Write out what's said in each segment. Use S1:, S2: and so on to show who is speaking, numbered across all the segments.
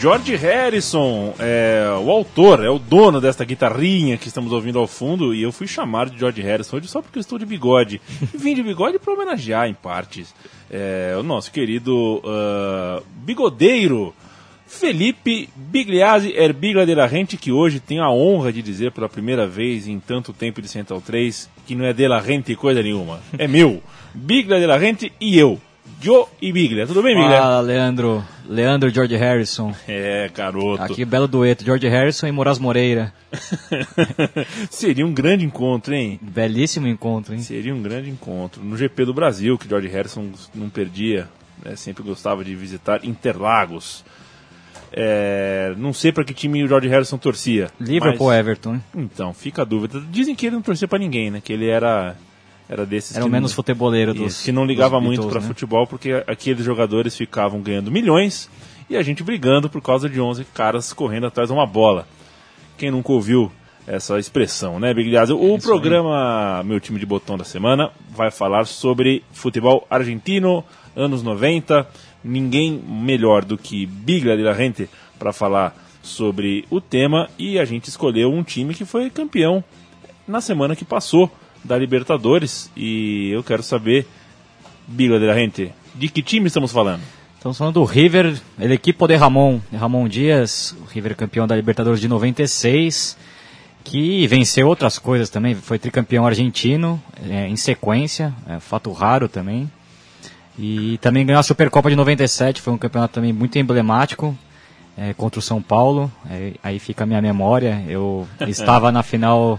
S1: George Harrison é o autor, é o dono desta guitarrinha que estamos ouvindo ao fundo, e eu fui chamar de George Harrison hoje só porque estou de bigode. E vim de bigode para homenagear, em partes, é, o nosso querido uh, bigodeiro Felipe Bigliazzi Erbigla de la Rente, que hoje tem a honra de dizer pela primeira vez em tanto tempo de Central 3 que não é de la Rente coisa nenhuma, é meu. Biglia de la Rente e eu. Joe e Biglia. Tudo bem, Biglia?
S2: Fala, Leandro. Leandro George Harrison.
S1: É, garoto.
S2: Aqui, belo dueto. George Harrison e Moraes Moreira.
S1: Seria um grande encontro, hein?
S2: Belíssimo encontro, hein?
S1: Seria um grande encontro. No GP do Brasil, que George Harrison não perdia, né? sempre gostava de visitar Interlagos. É, não sei para que time o George Harrison torcia.
S2: Liverpool
S1: mas...
S2: Everton. hein?
S1: Então, fica a dúvida. Dizem que ele não torcia para ninguém, né? Que ele era era desses
S2: Era o menos
S1: não-
S2: futeboleiro
S1: Isso,
S2: dos
S1: que não ligava muito para
S2: né?
S1: futebol, porque aqueles jogadores ficavam ganhando milhões e a gente brigando por causa de 11 caras correndo atrás de uma bola. Quem nunca ouviu essa expressão, né, Bigliazzi? O
S2: isso
S1: programa Meu Time de Botão da Semana vai falar sobre futebol argentino, anos 90. Ninguém melhor do que Biglia de la Rente para falar sobre o tema e a gente escolheu um time que foi campeão na semana que passou da Libertadores e eu quero saber, Biglia de la Rente, de que time estamos falando?
S2: Estamos falando do River, el equipo de Ramon, Ramon Dias, o River campeão da Libertadores de 96, que venceu outras coisas também, foi tricampeão argentino é, em sequência, é, fato raro também. E também ganhou a Supercopa de 97, foi um campeonato também muito emblemático é, contra o São Paulo. É, aí fica a minha memória. Eu estava na final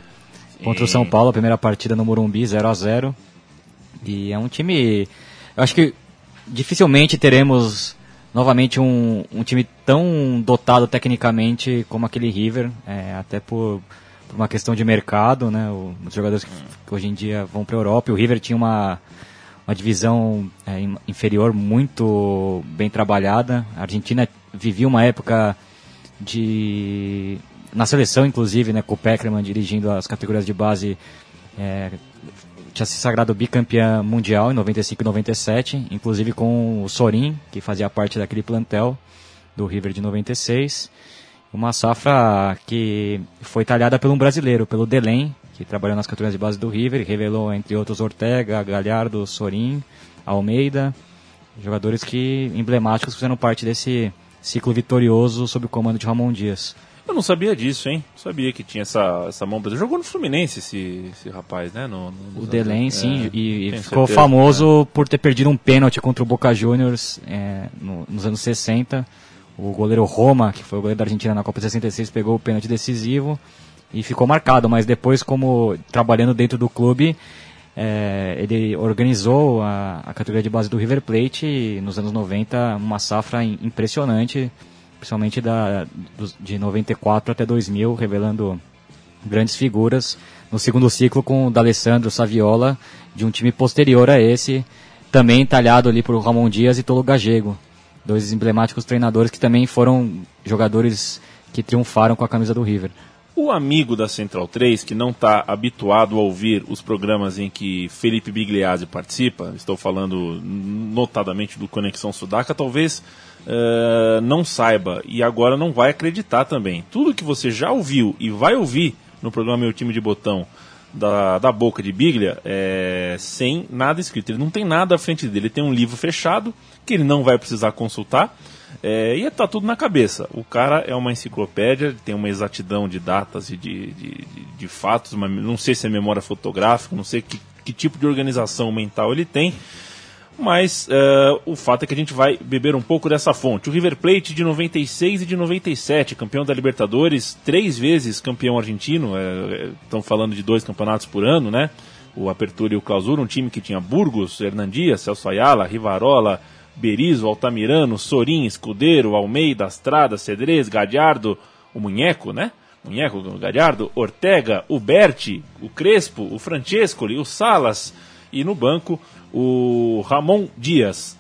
S2: contra o São Paulo, a primeira partida no Morumbi, 0 a 0 E é um time. Eu acho que dificilmente teremos novamente um, um time tão dotado tecnicamente como aquele River, é, até por, por uma questão de mercado, né? O- os jogadores que, que hoje em dia vão para a Europa. O River tinha uma, uma divisão é, in- inferior muito bem trabalhada. A Argentina vivia uma época de na seleção inclusive, né, com o Peckerman dirigindo as categorias de base, é, tinha se sagrado bicampeã mundial em 95 e 97, inclusive com o Sorin, que fazia parte daquele plantel do River de 96. Uma safra que foi talhada por um brasileiro, pelo Delém, que trabalhou nas categorias de base do River, revelou, entre outros, Ortega, Galhardo, Sorin, Almeida, jogadores que emblemáticos fizeram parte desse ciclo vitorioso sob o comando de Ramon Dias.
S1: Eu não sabia disso, hein? Não sabia que tinha essa, essa mão. Jogou no Fluminense esse, esse rapaz, né? No, no-
S2: O Delém,
S1: é,
S2: sim, e, e
S1: tenho
S2: ficou
S1: certeza,
S2: famoso por ter perdido um pênalti contra o Boca Juniors é, no- nos anos 60. O goleiro Roma, que foi o goleiro da Argentina na Copa de 66, pegou o pênalti decisivo e ficou marcado. Mas depois, como trabalhando dentro do clube, é, ele organizou a, a categoria de base do River Plate e nos anos 90 uma safra im- impressionante, principalmente da, de 94 até 2000, revelando grandes figuras no segundo ciclo com o D'Alessandro Saviola de um time posterior a esse, também talhado ali por Ramon Dias e Tolo Gagego, dois emblemáticos treinadores que também foram jogadores que triunfaram com a camisa do River.
S1: O amigo da Central 3, que não está habituado a ouvir os programas em que Felipe Bigliazzi participa, estou falando notadamente do Conexão Sudaca, talvez eh, não saiba e agora não vai acreditar também. Tudo que você já ouviu e vai ouvir no programa Meu Time de Botão da, da boca de Biglia é sem nada escrito. Ele não tem nada à frente dele. Ele tem um livro fechado que ele não vai precisar consultar. É, e tá tudo na cabeça. O cara é uma enciclopédia, tem uma exatidão de datas e de, de, de- de fatos, uma, não sei se é memória fotográfica, não sei que, que tipo de organização mental ele tem, mas é, o fato é que a gente vai beber um pouco dessa fonte. O River Plate de 96 e de 97, campeão da Libertadores, três vezes campeão argentino, estão falando de dois campeonatos por ano, né? O Apertura e o Clausura, um time que tinha Burgos, Hernandias, Celso Ayala, Rivarola, Berizzo, Altamirano, Sorin, Escudeiro, Almeida, Astrada, Cedrez, Gadiardo, o Munheco, né? Munheco, Gadiardo, Ortega, o Berti, o Crespo, o Francescoli, o Salas e no banco o Ramon Dias.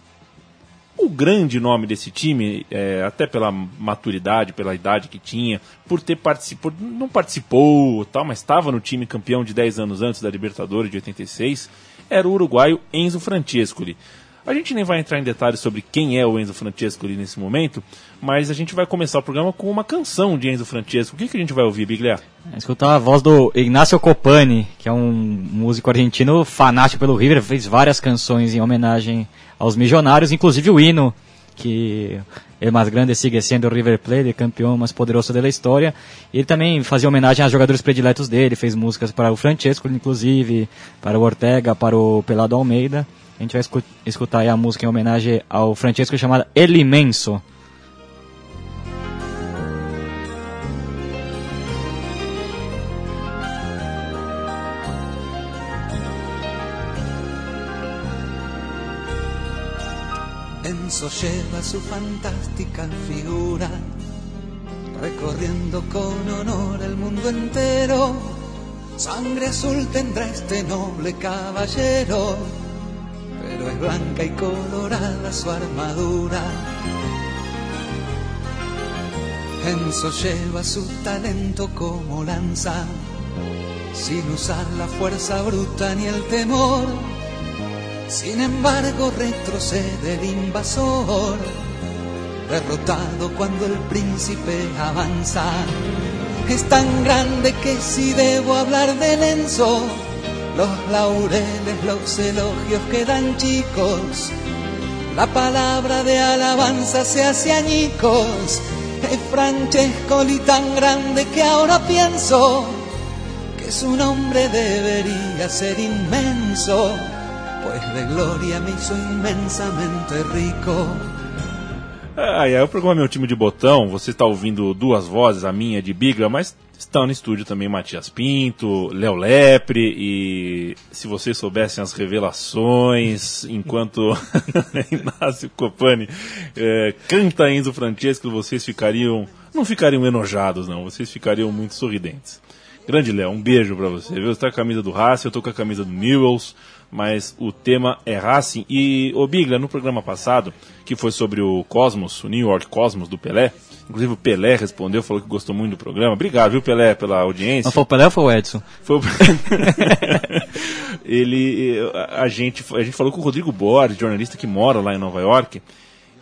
S1: o grande nome desse time, é, até pela maturidade, pela idade que tinha, por ter participado, não participou, tal, mas estava no time campeão de 10 anos antes da Libertadores de 86, era o uruguaio Enzo Francescoli. A gente nem vai entrar em detalhes sobre quem é o Enzo Francescoli nesse momento, mas a gente vai começar o programa com uma canção de Enzo Francesco. O que, que a gente vai ouvir, Biglia?
S2: Escutar a voz do Ignacio Copani, que é um músico argentino fanático pelo River, fez várias canções em homenagem aos milionários, inclusive o hino, que é mais grande sigue sendo o River Plate, campeão mais poderoso da história. Ele também fazia homenagem a jogadores prediletos dele, fez músicas para o Francesco, inclusive, para o Ortega, para o Pelado Almeida. A gente vai escutar aí a música em homenagem ao Francesco chamada El Imenso.
S3: Enzo lleva su fantástica figura, recorriendo con honor el mundo entero. Sangre azul tendrá este noble caballero, pero es blanca y colorada su armadura. Enzo lleva su talento como lanza, sin usar la fuerza bruta ni el temor sin embargo retrocede el invasor, derrotado cuando el príncipe avanza. Es tan grande que si debo hablar de Lenzo, los laureles, los elogios quedan chicos. La palabra de alabanza se hace añicos. Es Francescoli tan grande que ahora pienso que su nombre debería ser inmenso pues de glória me hizo imensamente rico.
S1: Ah, é, o programa Meu Time de Botão, você está ouvindo duas vozes, a minha de Bigra, mas estão no estúdio também Matias Pinto, Léo Lepre e se vocês soubessem as revelações enquanto Inácio Copani é, canta Enzo Francesco, vocês ficariam, não ficariam enojados não, vocês ficariam muito sorridentes. Grande Léo, um beijo para você, viu? Você tá com a camisa do Racing, eu tô com a camisa do Newells, mas o tema é Racing. E, o Bigla, no programa passado, que foi sobre o Cosmos, o New York Cosmos do Pelé, inclusive o Pelé respondeu, falou que gostou muito do programa. Obrigado, viu, Pelé, pela audiência.
S2: Não foi o Pelé ou foi o Edson?
S1: Foi o... Ele, a, gente, a gente falou com o Rodrigo Borges, jornalista que mora lá em Nova York,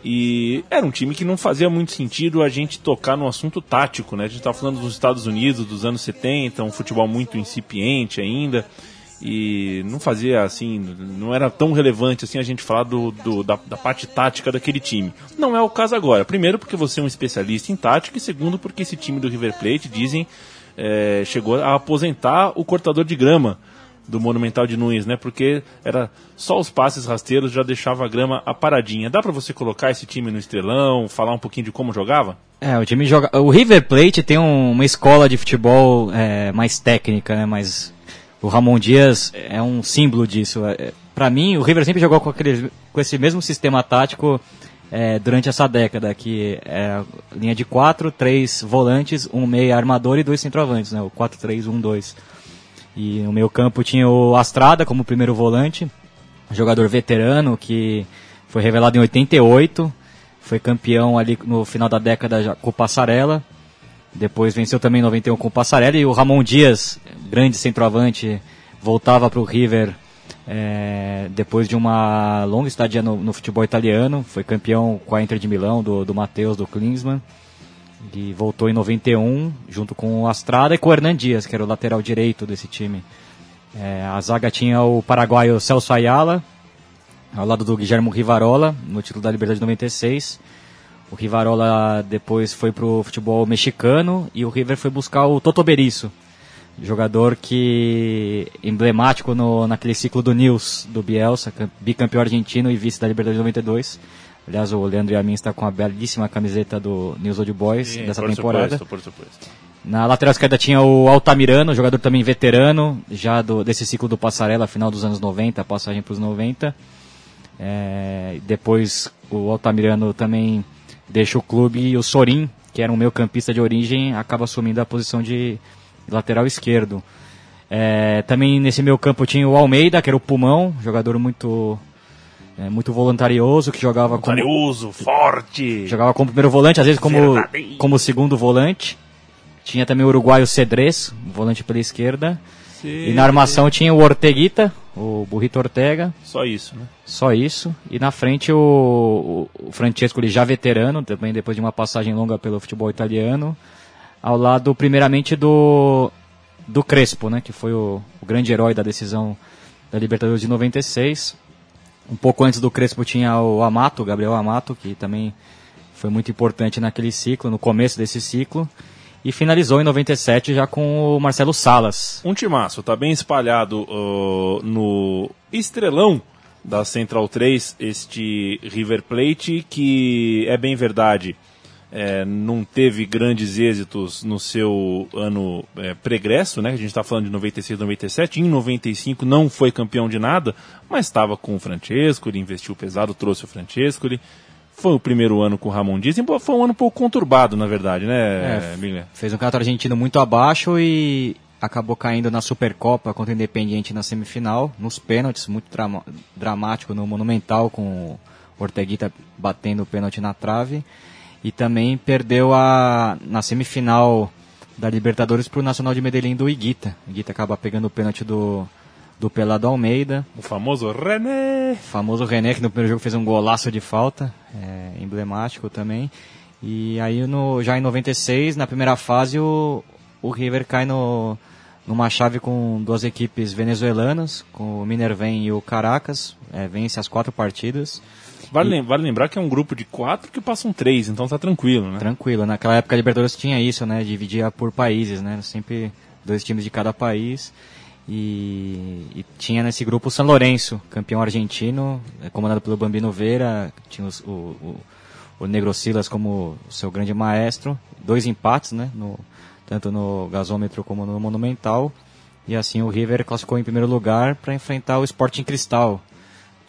S1: e era um time que não fazia muito sentido a gente tocar no assunto tático, né? A gente estava falando dos Estados Unidos dos anos 70, um futebol muito incipiente ainda e não fazia assim, não era tão relevante assim a gente falar do, do da, da, parte tática daquele time. Não é o caso agora. Primeiro porque você é um especialista em tática e segundo porque esse time do River Plate dizem é, chegou a aposentar o cortador de grama do Monumental de Nunes, né? Porque era só os passes rasteiros já deixava a grama aparadinha. Dá para você colocar esse time no estrelão, falar um pouquinho de como jogava?
S2: É, o time joga. O River Plate tem um, uma escola de futebol é, mais técnica, né? Mais o Ramon Dias é um símbolo disso. É, Para mim, o River sempre jogou com, aquele, com esse mesmo sistema tático é, durante essa década, que é linha de quatro, três volantes, um meia armador e dois centroavantes, né? O 4-3-1-2. E no meio campo tinha o Astrada como primeiro volante, jogador veterano que foi revelado em 88, foi campeão ali no final da década com o Passarela. Depois venceu também em 91 com o Passarela e o Ramon Dias, grande centroavante, voltava para o River é, depois de uma longa estadia no, no, futebol italiano. Foi campeão com a Inter de Milão, do, do Matheus, do Klinsmann. E voltou em 91, junto com o Astrada e com o Hernan Dias, que era o lateral direito desse time. É, a zaga tinha o paraguaio Celso Ayala, ao lado do Guilherme Rivarola, no título da Liberdade de 96. O Rivarola depois foi pro futebol mexicano e o River foi buscar o Toto Berisso, jogador que emblemático no, naquele ciclo do Nils, do Bielsa, bicampeão argentino e vice da Libertadores 92. Aliás, o Leandro Yamin está com a belíssima camiseta do News Old Boys Sim, dessa por temporada.
S1: Supuesto, por supuesto.
S2: Na lateral esquerda tinha o Altamirano, jogador também veterano, já do, desse ciclo do Passarela, final dos anos 90, passagem para os 90. É, depois o Altamirano também deixa o clube e o Sorin, que era um meio campista de origem, acaba assumindo a posição de lateral esquerdo. É, também nesse meio campo tinha o Almeida, que era o pulmão, jogador muito é, muito voluntarioso, que jogava como,
S1: Voluntarioso, forte.
S2: jogava como primeiro volante, às vezes como,
S1: Verdadeiro.
S2: como segundo volante. Tinha também o uruguaio Cedrez, volante pela esquerda. E na armação tinha o Orteguita, o Burrito Ortega,
S1: Só isso, né?
S2: só isso. E na frente o, o, o Francesco, ele já veterano, também depois de uma passagem longa pelo futebol italiano. Ao lado, primeiramente, do, do Crespo, né, que foi o, o grande herói da decisão da Libertadores de 96. Um pouco antes do Crespo tinha o Amato, Gabriel Amato, que também foi muito importante naquele ciclo, no começo desse ciclo. E finalizou em 97 já com o Marcelo Salas.
S1: Um timaço, tá bem espalhado uh, no estrelão da Central 3, este River Plate, que é bem verdade, é, não teve grandes êxitos no seu ano é, pregresso, né? A gente está falando de 96, 97. Em 95 não foi campeão de nada, mas estava com o Francesco, ele investiu pesado, trouxe o Francesco, ele foi o primeiro ano com o Ramon Dias, embora foi um ano um pouco conturbado, na verdade, né,
S2: É? Fez um campeonato argentino muito abaixo e acabou caindo na Supercopa contra o Independiente na semifinal, nos pênaltis, muito dramático no Monumental, com o Orteguita batendo o pênalti na trave. E também perdeu a, na semifinal da Libertadores para o Nacional de Medellín do Iguita. O Iguita acaba pegando o pênalti do, do Pelado Almeida.
S1: O famoso René.
S2: O famoso René, que no primeiro jogo fez um golaço de falta, é, emblemático também. E aí no, já em 96, na primeira fase, o, o River cai no, numa chave com duas equipes venezuelanas, com o Minervém e o Caracas, é, vence as quatro partidas.
S1: Vale, vale lembrar que é um grupo de quatro que passam três, então tá tranquilo, né?
S2: Tranquilo, naquela época a Libertadores tinha isso, né, dividia por países, né, sempre dois times de cada país. E, e tinha nesse grupo o San Lourenço, campeão argentino, eh, comandado pelo Bambino Veira, tinha os- o, o, o Negro Silas como seu grande maestro, dois empates, né, no, tanto no gasômetro como no Monumental. E assim o River classificou em primeiro lugar para enfrentar o Sporting Cristal,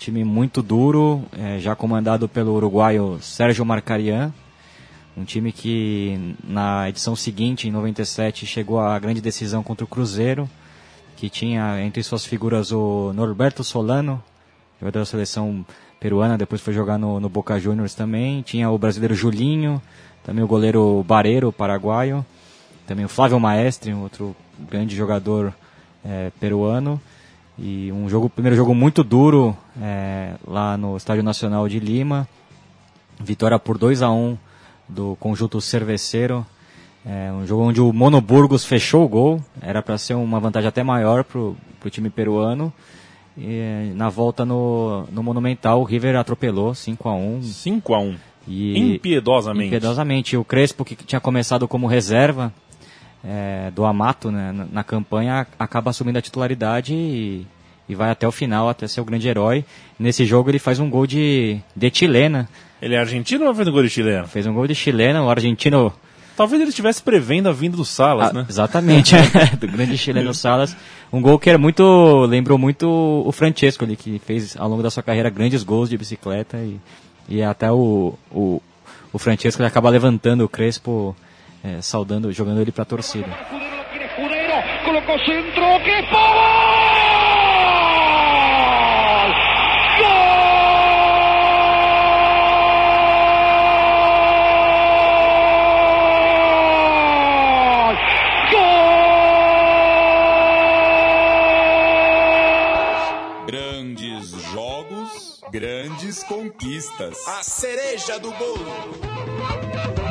S2: time muito duro, eh, já comandado pelo uruguaio Sérgio Marcarian, um time que na edição seguinte, em 97, chegou à grande decisão contra o Cruzeiro, que tinha entre suas figuras o Norberto Solano, jogador da seleção peruana, depois foi jogar no, no Boca Juniors também. Tinha o brasileiro Julinho, também o goleiro Barreiro, paraguaio. Também o Flávio Maestre, um outro grande jogador eh, peruano. E um jogo, primeiro jogo muito duro eh, lá no Estádio Nacional de Lima. Vitória por 2 a 1 do conjunto cerveceiro. É um jogo onde o Mono Burgos fechou o gol. Era para ser uma vantagem até maior para o time peruano. E, eh, na volta no, no Monumental, o River atropelou 5 a 1
S1: 5 a 1
S2: e
S1: Impiedosamente.
S2: Impiedosamente. O Crespo, que tinha começado como reserva é, do Amato né, na, na campanha, acaba assumindo a titularidade e, e vai até o final, até ser o grande herói. Nesse jogo ele faz um gol de, de chilena.
S1: Ele é argentino ou fez um gol de chileno?
S2: Fez um gol de chilena, o argentino...
S1: Talvez ele estivesse prevendo a vinda do Salas,
S2: Ah,
S1: né?
S2: Exatamente, do grande chileno Salas. Um gol que era muito, lembrou muito o Francesco ali, que fez ao longo da sua carreira grandes gols de bicicleta e, e até o, o, o Francesco ele acaba levantando o Crespo, eh, saudando, jogando ele para a torcida.
S4: Colocó centro, que
S5: grandes conquistas.
S6: A cereja do bolo.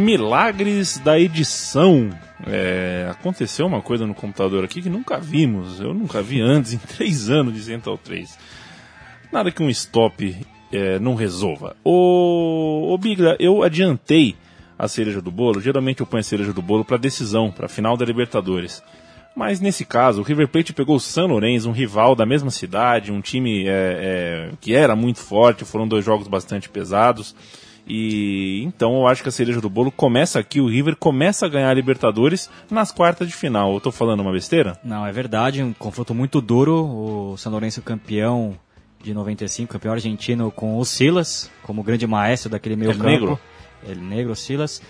S1: Milagres da edição. É, aconteceu uma coisa no computador aqui que nunca vimos. Eu nunca vi antes, em três anos de Central 3. Nada que um stop é, não resolva. Ô, ô Bigla, eu adiantei a cereja do bolo. Geralmente eu ponho a cereja do bolo para decisão, para final da Libertadores. Mas nesse caso, o River Plate pegou o San Lorenzo, um rival da mesma cidade, um time é, é, que era muito forte, foram dois jogos bastante pesados. E então eu acho que a cereja do bolo começa aqui, o River começa a ganhar a Libertadores nas quartas de final. Eu tô falando uma besteira?
S2: Não, é verdade, um confronto muito duro. O São Lourenço campeão de 95, campeão argentino com o Silas, como grande maestro daquele meio
S1: El
S2: campo.
S1: Negro.
S2: El Negro, Silas.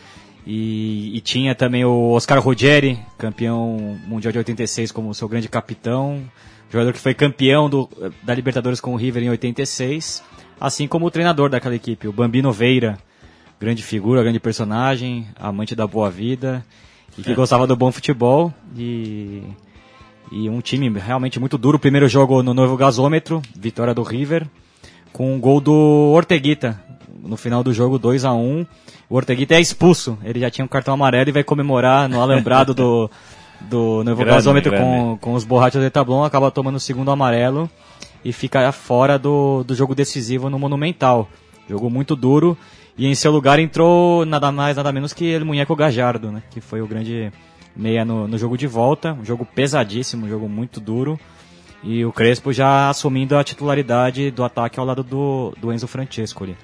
S2: E, e tinha também o Oscar Ruggeri, campeão mundial de 86 como seu grande capitão, jogador que foi campeão do, da Libertadores com o River em 86, assim como o treinador daquela equipe, o Bambino Veira, grande figura, grande personagem, amante da boa vida e que gostava do bom futebol e e um time realmente muito duro. Primeiro jogo no novo gasômetro, vitória do River, com um gol do Orteguita. No final do jogo, 2 a 1 O Orteguita é expulso. Ele já tinha um cartão amarelo e vai comemorar no alambrado do, do novo
S1: Grande,
S2: gasômetro
S1: grande.
S2: com, com os borrachos de tablão. Acaba tomando o segundo amarelo e fica fora do, do jogo decisivo no Monumental. Jogo muito duro. E em seu lugar entrou nada mais, nada menos que o Munheco Gajardo, né? Que foi o grande meia no, no jogo de volta. Um jogo pesadíssimo, um jogo muito duro. E o Crespo já assumindo a titularidade do ataque ao lado do, do Enzo Francesco ali.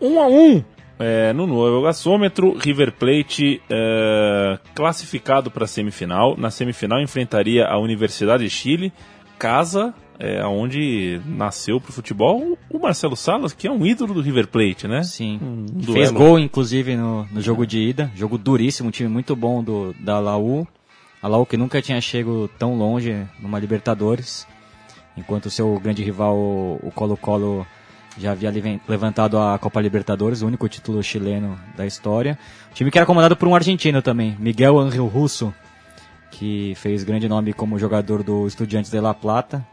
S1: 1 a 1 é, no novo gasômetro, River Plate é, classificado para a semifinal. Na semifinal enfrentaria a Universidade de Chile, casa é, onde nasceu pro futebol o Marcelo Salas, que é um ídolo do River Plate, né?
S2: Sim.
S1: Um
S2: Fez gol, inclusive, no, no jogo de ida. Jogo duríssimo, um time muito bom do, da Laú. A Laú que nunca tinha chego tão longe numa Libertadores. Enquanto o seu grande rival, o Colo-Colo, já havia levantado a Copa Libertadores, o único título chileno da história. O time que era comandado por um argentino também, Miguel Ángel Russo, que fez grande nome como jogador do Estudiantes de La Plata.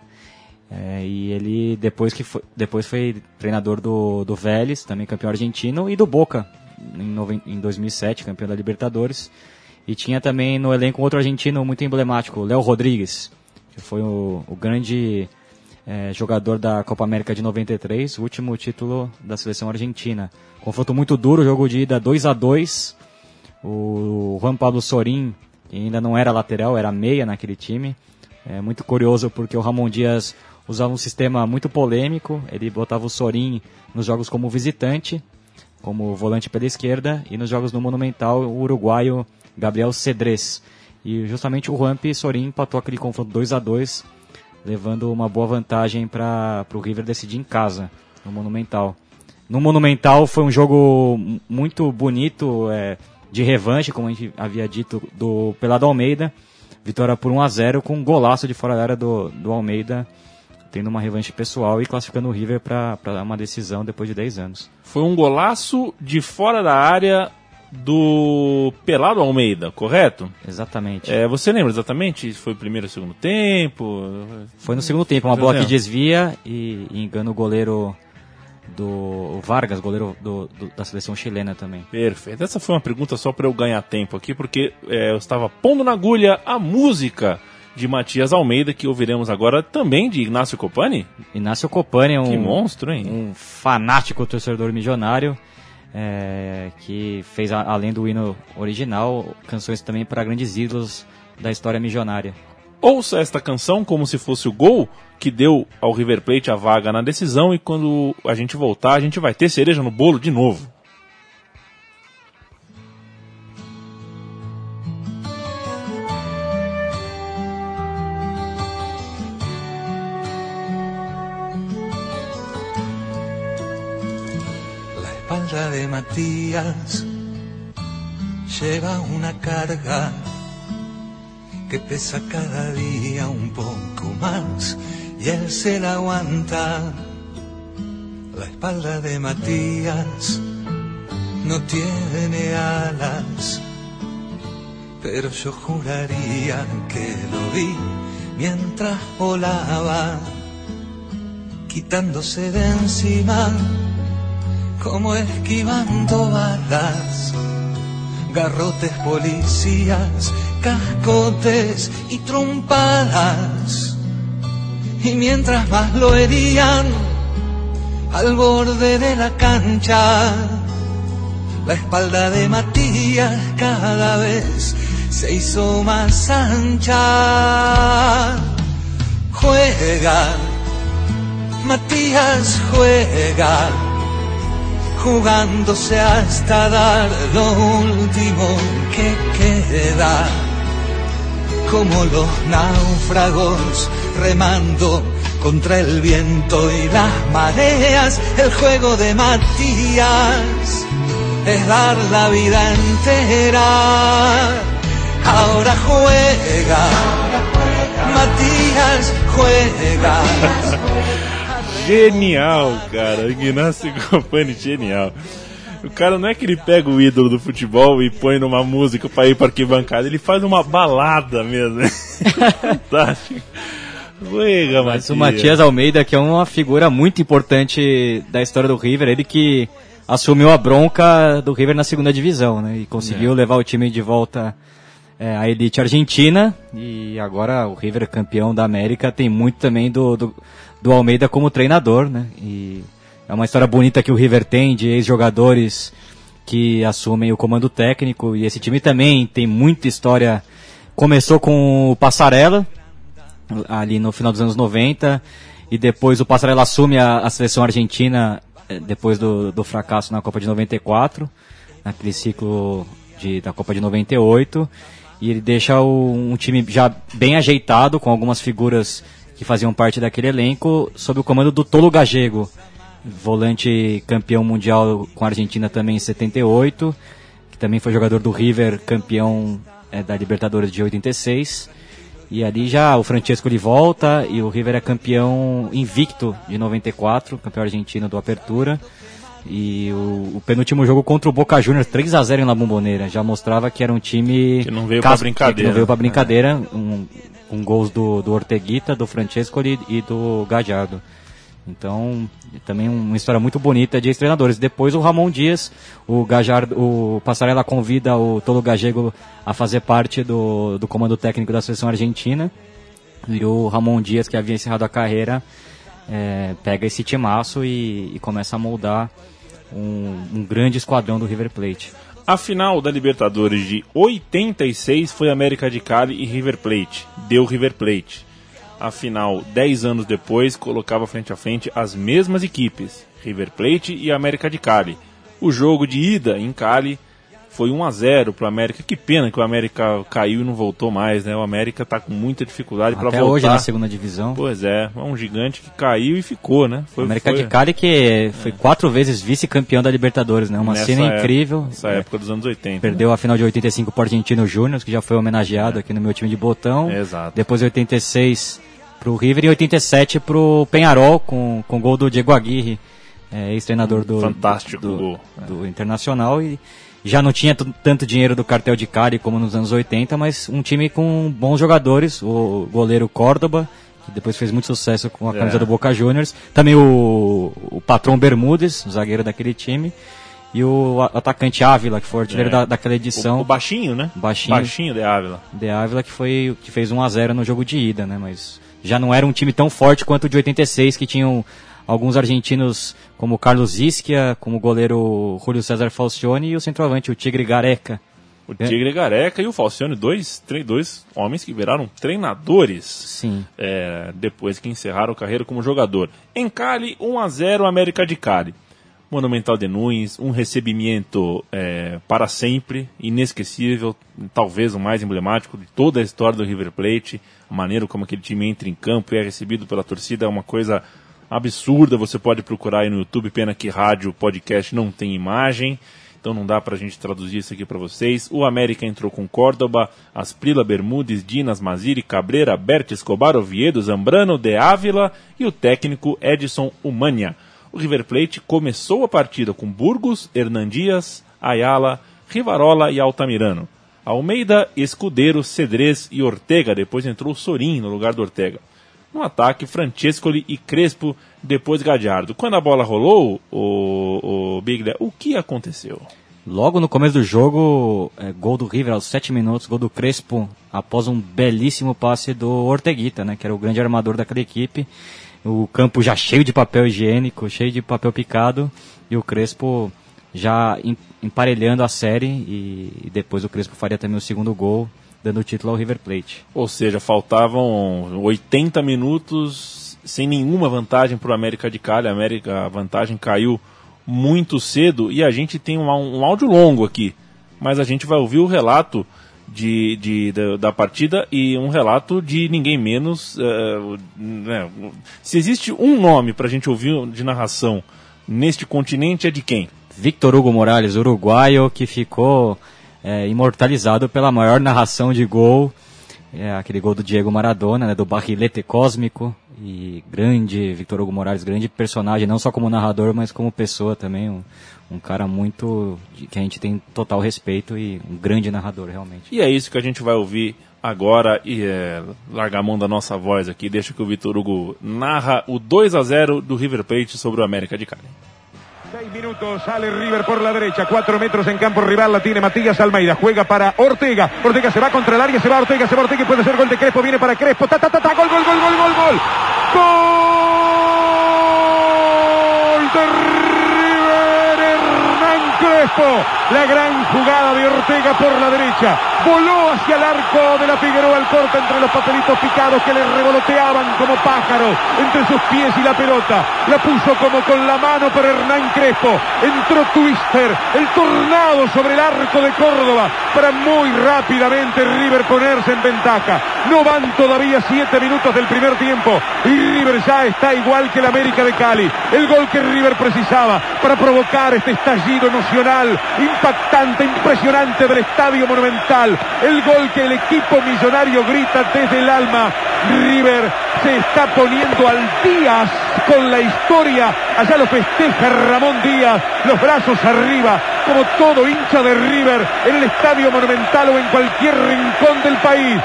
S2: É, e ele depois que foi, depois foi treinador do, do Vélez, também campeão argentino, e do Boca em, em 2007, campeão da Libertadores. E tinha também no elenco outro argentino muito emblemático, Léo Rodrigues, que foi o, o grande é, jogador da Copa América de 93, o último título da seleção argentina. Confronto muito duro, jogo de ida 2 a 2 O Juan Pablo Sorin, que ainda não era lateral, era meia naquele time. É muito curioso porque o Ramon Dias usava um sistema muito polêmico. Ele botava o Sorin nos jogos como visitante, como volante pela esquerda, e nos jogos no Monumental, o uruguaio Gabriel Cedrez. E justamente o Ramp Sorin empatou aquele confronto 2 a 2 levando uma boa vantagem para o River decidir em casa, no Monumental. No Monumental foi um jogo muito bonito, é, de revanche, como a gente havia dito, do Pelado Almeida. Vitória por 1 a 0 com um golaço de fora da área do, do Almeida, tendo uma revanche pessoal e classificando o River para uma decisão depois de 10 anos.
S1: Foi um golaço de fora da área do Pelado Almeida, correto?
S2: Exatamente.
S1: É, você lembra exatamente? Foi o primeiro ou segundo tempo?
S2: Foi no segundo tempo, uma bola que desvia e, e engana o goleiro do Vargas, goleiro do- do- da seleção chilena também.
S1: Perfeito. Essa foi uma pergunta só para eu ganhar tempo aqui, porque é, eu estava pondo na agulha a música de Matias Almeida, que ouviremos agora também de Ignacio Copani.
S2: Inácio Copani é um,
S1: Que monstro, hein?
S2: um fanático torcedor milionário é, que fez, além do hino original, canções também para grandes ídolos da história milionária.
S1: Ouça esta canção como se fosse o gol que deu ao River Plate a vaga na decisão e quando a gente voltar, a gente vai ter cereja no bolo de novo.
S3: La espalda de Matías lleva una carga que pesa cada día un poco más y él se la aguanta. La espalda de Matías no tiene alas, pero yo juraría que lo vi mientras volaba, quitándose de encima como esquivando balas, garrotes policías, cascotes y trompadas. Y mientras más lo herían, al borde de la cancha, la espalda de Matías cada vez se hizo más ancha. Juega, Matías juega jugándose hasta dar lo último que queda, como los náufragos remando contra el viento y las mareas, el juego de Matías es dar la vida entera. Ahora juega, Matías juega.
S1: Genial, cara. Ignacio Company, genial. O cara não é que ele pega o ídolo do futebol e põe numa música pra ir pra arquibancada, ele faz uma balada mesmo. Fantástico. Uega,
S2: Mas o Matias Almeida, que é uma figura muito importante da história do River, ele que assumiu a bronca do River na segunda divisão, né? E conseguiu
S1: É.
S2: levar o time de volta é, à elite argentina. E agora o River campeão da América tem muito também do, do, do Almeida como treinador, né? E é uma história bonita que o River tem de ex-jogadores que assumem o comando técnico. E esse time também tem muita história. Começou com o Passarella, ali no final dos anos 90 e depois o Passarella assume a, a seleção argentina eh, depois do, do fracasso na Copa de 94 naquele ciclo de, da Copa de 98 e ele deixa o- um time já bem ajeitado com algumas figuras que faziam parte daquele elenco sob o comando do Tolo Gagego volante campeão mundial com a Argentina também em 78 que também foi jogador do River campeão eh, da Libertadores de 86 e ali já o Francesco ele volta e o River é campeão invicto de 94, campeão argentino do Apertura. E o, o penúltimo jogo contra o Boca Juniors, 3 a 0 na Bomboneira, já mostrava que era um time
S1: Que não veio pra brincadeira.
S2: não veio pra brincadeira, um, com gols do, do Orteguita, do Francesco e, e do Gajardo. Então, também uma história muito bonita de ex-treinadores. Depois o Ramon Dias, o Gajardo, o Passarella convida o Tolo Gagego a fazer parte do, do comando técnico da seleção argentina. E o Ramon Dias, que havia encerrado a carreira, eh, pega esse timaço e, e começa a moldar um, um grande esquadrão do River Plate.
S1: A final da Libertadores de 86 foi América de Cali e River Plate. Deu River Plate. A final, 10 anos depois, colocava frente a frente as mesmas equipes, River Plate e América de Cali. O jogo de ida em Cali foi 1 a 0 para o América. Que pena que o América caiu e não voltou mais, né? O América tá com muita dificuldade para
S2: Até
S1: voltar.
S2: hoje na segunda divisão.
S1: Pois é, é um gigante que caiu e ficou, né? Foi,
S2: América
S1: foi
S2: de Cali que foi quatro vezes vice-campeão da Libertadores, né? Uma
S1: nessa
S2: cena
S1: época-
S2: incrível.
S1: Nessa
S2: É,
S1: época dos anos 80.
S2: Perdeu a final de 85 para o Argentino Júnior, que já foi homenageado aqui no meu time de botão.
S1: É, exato.
S2: Depois 86 pro River e 87 pro Penharol com, com gol do Diego Aguirre, é, ex-treinador do,
S1: Fantástico
S2: do, do Internacional e já não tinha tanto dinheiro do cartel de Cali como nos anos 80, mas um time com bons jogadores, o goleiro Córdoba, que depois fez muito sucesso com a camisa
S1: É.
S2: do Boca Juniors, também o, o patrão Bermudes, o zagueiro daquele time, e o atacante Ávila, que foi o artilheiro
S1: É.
S2: da, daquela edição.
S1: O, o baixinho, né?
S2: Baixinho.
S1: Baixinho de Ávila.
S2: De Ávila que foi que fez 1 a 0 no jogo de ida, né? Mas já não era um time tão forte quanto o de 86 que tinham alguns argentinos como Carlos Ischia, como o goleiro Julio César Falcione e o centroavante o Tigre Gareca.
S1: O Tigre Gareca e o Falcione, dois, dois homens que viraram treinadores
S2: Sim.
S1: é, depois que encerraram a carreira como jogador. Em Cali, 1 a 0 América de Cali. Monumental de Nunes, um recebimento é, para sempre, inesquecível, talvez o mais emblemático de toda a história do River Plate. A maneira como aquele time entra em campo e é recebido pela torcida é uma coisa absurda. Você pode procurar aí no YouTube, pena que rádio, podcast não tem imagem. Então não dá pra gente traduzir isso aqui pra vocês. O América entrou com Córdoba, Asprila Bermudes, Dinas Maziri, Cabreira, Bert Escobar, Oviedo, Zambrano, De Ávila e o técnico Edson Umania. O River Plate começou a partida com Burgos, Hernandias, Ayala, Rivarola e Altamirano. Almeida, Escudeiro, Cedrez e Ortega. Depois entrou Sorin no lugar do Ortega. No ataque, Francescoli e Crespo, depois Gadiardo. Quando a bola rolou, o, o Biglia, o que aconteceu?
S2: Logo no começo do jogo, é, gol do River aos 7 minutos, gol do Crespo, após um belíssimo passe do Orteguita, né, que era o grande armador daquela equipe. O campo já cheio de papel higiênico, cheio de papel picado, e o Crespo já em- emparelhando a série, e, e depois o Crespo faria também o segundo gol, dando o título ao River Plate.
S1: Ou seja, faltavam 80 minutos sem nenhuma vantagem para o América de Cali. A América, a vantagem caiu muito cedo e a gente tem um, um áudio longo aqui, mas a gente vai ouvir o relato de, de- da, da partida e um relato de ninguém menos. eh, né, se existe um nome para a gente ouvir de narração neste continente é de quem?
S2: Victor Hugo Morales, uruguaio, que ficou é, imortalizado pela maior narração de gol, é, aquele gol do Diego Maradona, né, do barrilete cósmico, e grande, Victor Hugo Morales, grande personagem, não só como narrador, mas como pessoa também, um, um cara muito, que a gente tem total respeito e um grande narrador, realmente.
S1: E é isso que a gente vai ouvir agora e é, largar a mão da nossa voz aqui, deixa que o Vitor Hugo narra o 2 a 0 do River Plate sobre o América de Cali.
S7: Seis minutos, sale River por la derecha, cuatro metros en campo rival, la tiene Matías Almeida, juega para Ortega, Ortega se va contra el área, se va Ortega, se va Ortega y puede ser gol de Crespo, viene para Crespo, ta ta ta, ta gol, gol, gol, gol, gol, gol, gol de Crespo, la gran jugada de Ortega por la derecha, voló hacia el arco de la Figueroa al corte entre los papelitos picados que le revoloteaban como pájaros entre sus pies y la pelota. La puso como con la mano para Hernán Crespo. Entró Twister, el tornado sobre el arco de Córdoba para muy rápidamente River ponerse en ventaja. No van todavía siete minutos del primer tiempo y River ya está igual que el América de Cali. El gol que River precisaba para provocar este estallido emocional impactante, impresionante del Estadio Monumental el gol que el equipo millonario grita desde el alma. River se está poniendo al día con la historia. Allá lo festeja Ramón Díaz, los brazos arriba, como todo hincha de River en el Estadio Monumental o en cualquier rincón del país.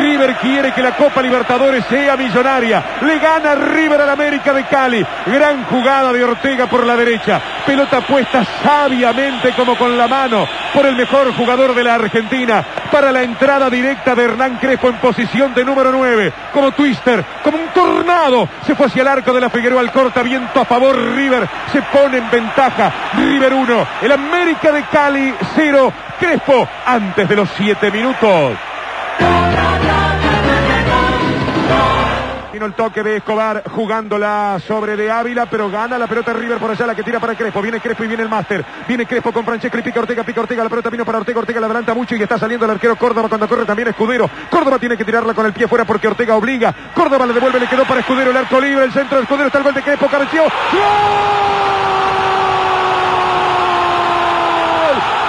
S7: River quiere que la Copa Libertadores sea millonaria. Le gana River al América de Cali. Gran jugada de Ortega por la derecha. Pelota puesta sabiamente como con la mano por el mejor jugador de la Argentina para la entrada directa de Hernán Crespo en posición de número 9. Como twister, como un tornado. Se fue hacia el arco de la Figueroa al corta viento a favor. River se pone en ventaja. River 1. El América de Cali 0. Crespo antes de los 7 minutos. Vino el toque de Escobar jugándola sobre de Ávila, pero gana la pelota River por allá, la que tira para Crespo. Viene Crespo y viene el máster. Viene Crespo con Francesco y pica Ortega, pica Ortega. La pelota vino para Ortega, Ortega la adelanta mucho y está saliendo el arquero Córdoba cuando corre también Escudero. Córdoba tiene que tirarla con el pie fuera porque Ortega obliga. Córdoba le devuelve, le quedó para Escudero, el arco libre, el centro de Escudero, está el gol de Crespo, cabeció.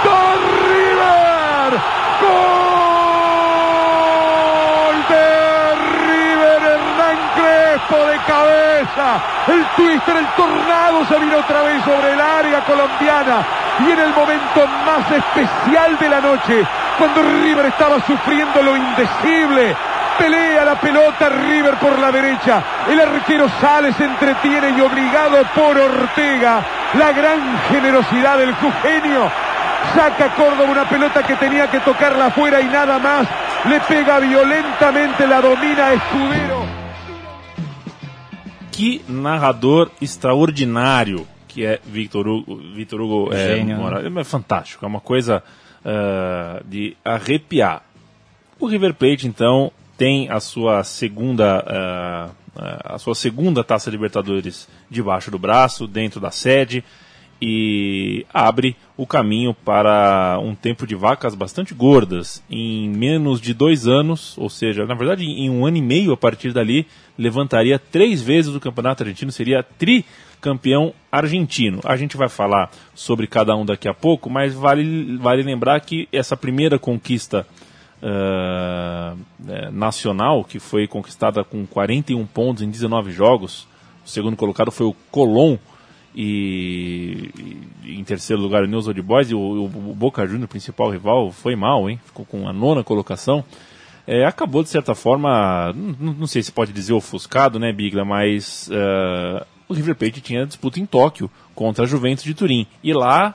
S7: ¡Gol River! ¡Gol de River! Hernán Crespo de El twister, el tornado se vino otra vez sobre el área colombiana. Y en el momento más especial de la noche, cuando River estaba sufriendo lo indecible, pelea la pelota River por la derecha. El arquero sale, se entretiene y obligado por Ortega. La gran generosidad del Jugenio. Saca Córdoba una pelota que tenía que tocarla afuera y nada más. Le pega violentamente, la domina Escudero.
S1: Que narrador extraordinário que é Victor Hugo. Victor Hugo é,
S2: Gênio?
S1: Moraes. é fantástico, é uma coisa ah, de arrepiar. O River Plate, então, tem a sua segunda ah, a sua segunda Taça Libertadores debaixo do braço, dentro da sede e abre o caminho para um tempo de vacas bastante gordas. Em menos de dois anos, ou seja, na verdade em um ano e meio a partir dali, levantaria três vezes o campeonato argentino, seria tricampeão argentino. A gente vai falar sobre cada um daqui a pouco, mas vale, vale lembrar que essa primeira conquista eh, nacional, que foi conquistada com 41 pontos em 19 jogos, o segundo colocado foi o Colón, e, e em terceiro lugar o News Old Boys e o, o, Boca Juniors, principal rival, foi mal, hein? Ficou com a nona colocação. É, acabou de certa forma, não, não sei se pode dizer ofuscado, né, Bigla, mas ah, o River Plate tinha disputa em Tóquio contra a Juventus de Turim. E lá,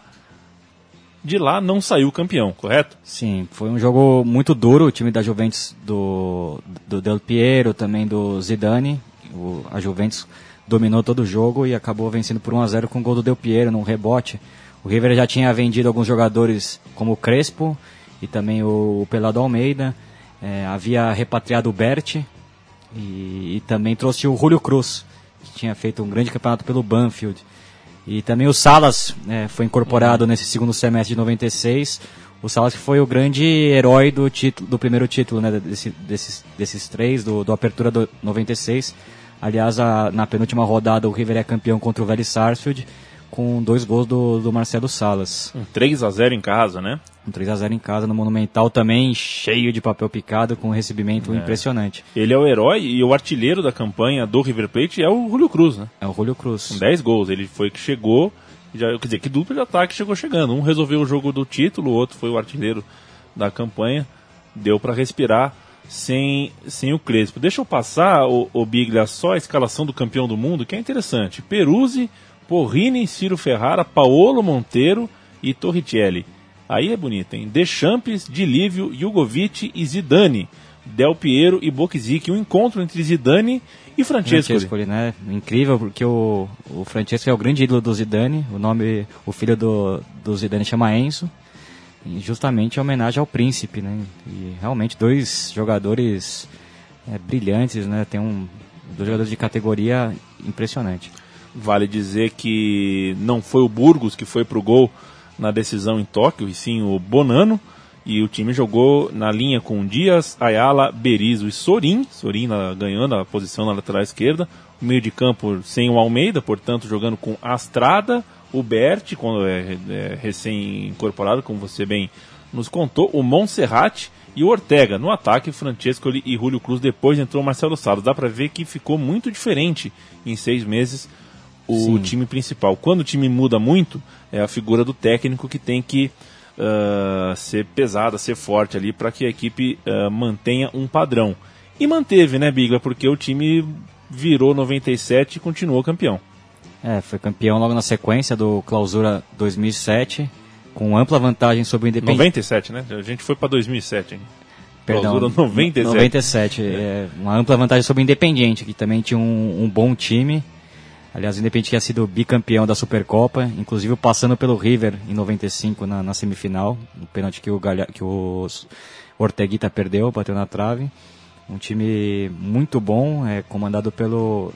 S1: de lá não saiu campeão, correto?
S2: Sim, foi um jogo muito duro, o time da Juventus do, do Del Piero, também do Zidane. O, a Juventus dominou todo o jogo e acabou vencendo por 1 a 0 com o gol do Del Piero num rebote. O River já tinha vendido alguns jogadores como o Crespo e também o, Pelado Almeida. É, havia repatriado o Berti e, e também trouxe o Julio Cruz, que tinha feito um grande campeonato pelo Banfield. E também o Salas é, foi incorporado nesse segundo semestre de 96. O Salas que foi o grande herói do, título, do primeiro título né, desse, desses, desses três, do, do Apertura do 96. Aliás, a, na penúltima rodada o River é campeão contra o Vélez Sarsfield. com dois gols do, do Marcelo Salas.
S1: Um 3 a 0 em casa, né?
S2: Um 3 a 0 em casa no Monumental também, cheio de papel picado, com um recebimento é. impressionante.
S1: Ele é o herói e o artilheiro da campanha do River Plate é o Julio Cruz, né?
S2: É o Julio Cruz.
S1: Com 10 gols. Ele foi que chegou, já, quer dizer, que dupla de ataque chegou chegando. Um resolveu o jogo do título, o outro foi o artilheiro da campanha. Deu para respirar sem, sem o Crespo. Deixa eu passar, o, o Biglia, só a escalação do campeão do mundo, que é interessante. Peruzzi, Porrini, Ciro Ferrara, Paolo Monteiro e Torricelli. Aí é bonito, hein? Deschamps, Dilívio, Jugovic e Zidane. Del Piero e Boksic. Um encontro entre Zidane e Francesco.
S2: Francesco, né? Incrível, porque o, o Francesco é o grande ídolo do Zidane. O nome, o filho do, do Zidane chama Enzo. Justamente em homenagem ao príncipe, né? E realmente dois jogadores é, brilhantes, né? Tem um dois jogadores de categoria impressionante.
S1: Vale dizer que não foi o Burgos que foi pro gol na decisão em Tóquio, e sim o Bonano. E o time jogou na linha com Dias, Ayala, Berizzo e Sorin. Sorin ganhando a posição na lateral esquerda. O meio de campo sem o Almeida, portanto, jogando com Astrada, o Berti, quando é, é recém-incorporado, como você bem nos contou, o Monserrat e o Ortega. No ataque, Francesco e Julio Cruz. Depois entrou o Marcelo Salles. Dá para ver que ficou muito diferente em seis meses o Sim. time principal. Quando o time muda muito, é a figura do técnico que tem que uh, ser pesada, ser forte ali para que a equipe uh, mantenha um padrão. E manteve, né, Bigla? Porque o time virou 97 e continuou campeão.
S2: É, foi campeão logo na sequência do Clausura 2007, com ampla vantagem sobre o Independente.
S1: 97, né? A gente foi para 2007, hein?
S2: Perdão, Clausura 97. 97, é. uma ampla vantagem sobre o Independiente, que também tinha um, um bom time Aliás, o Independente tinha sido bicampeão da Supercopa, inclusive passando pelo River em 95 na, na semifinal, o pênalti que o, Galha, que o Orteguita perdeu, bateu na trave. Um time muito bom, é, comandado pelo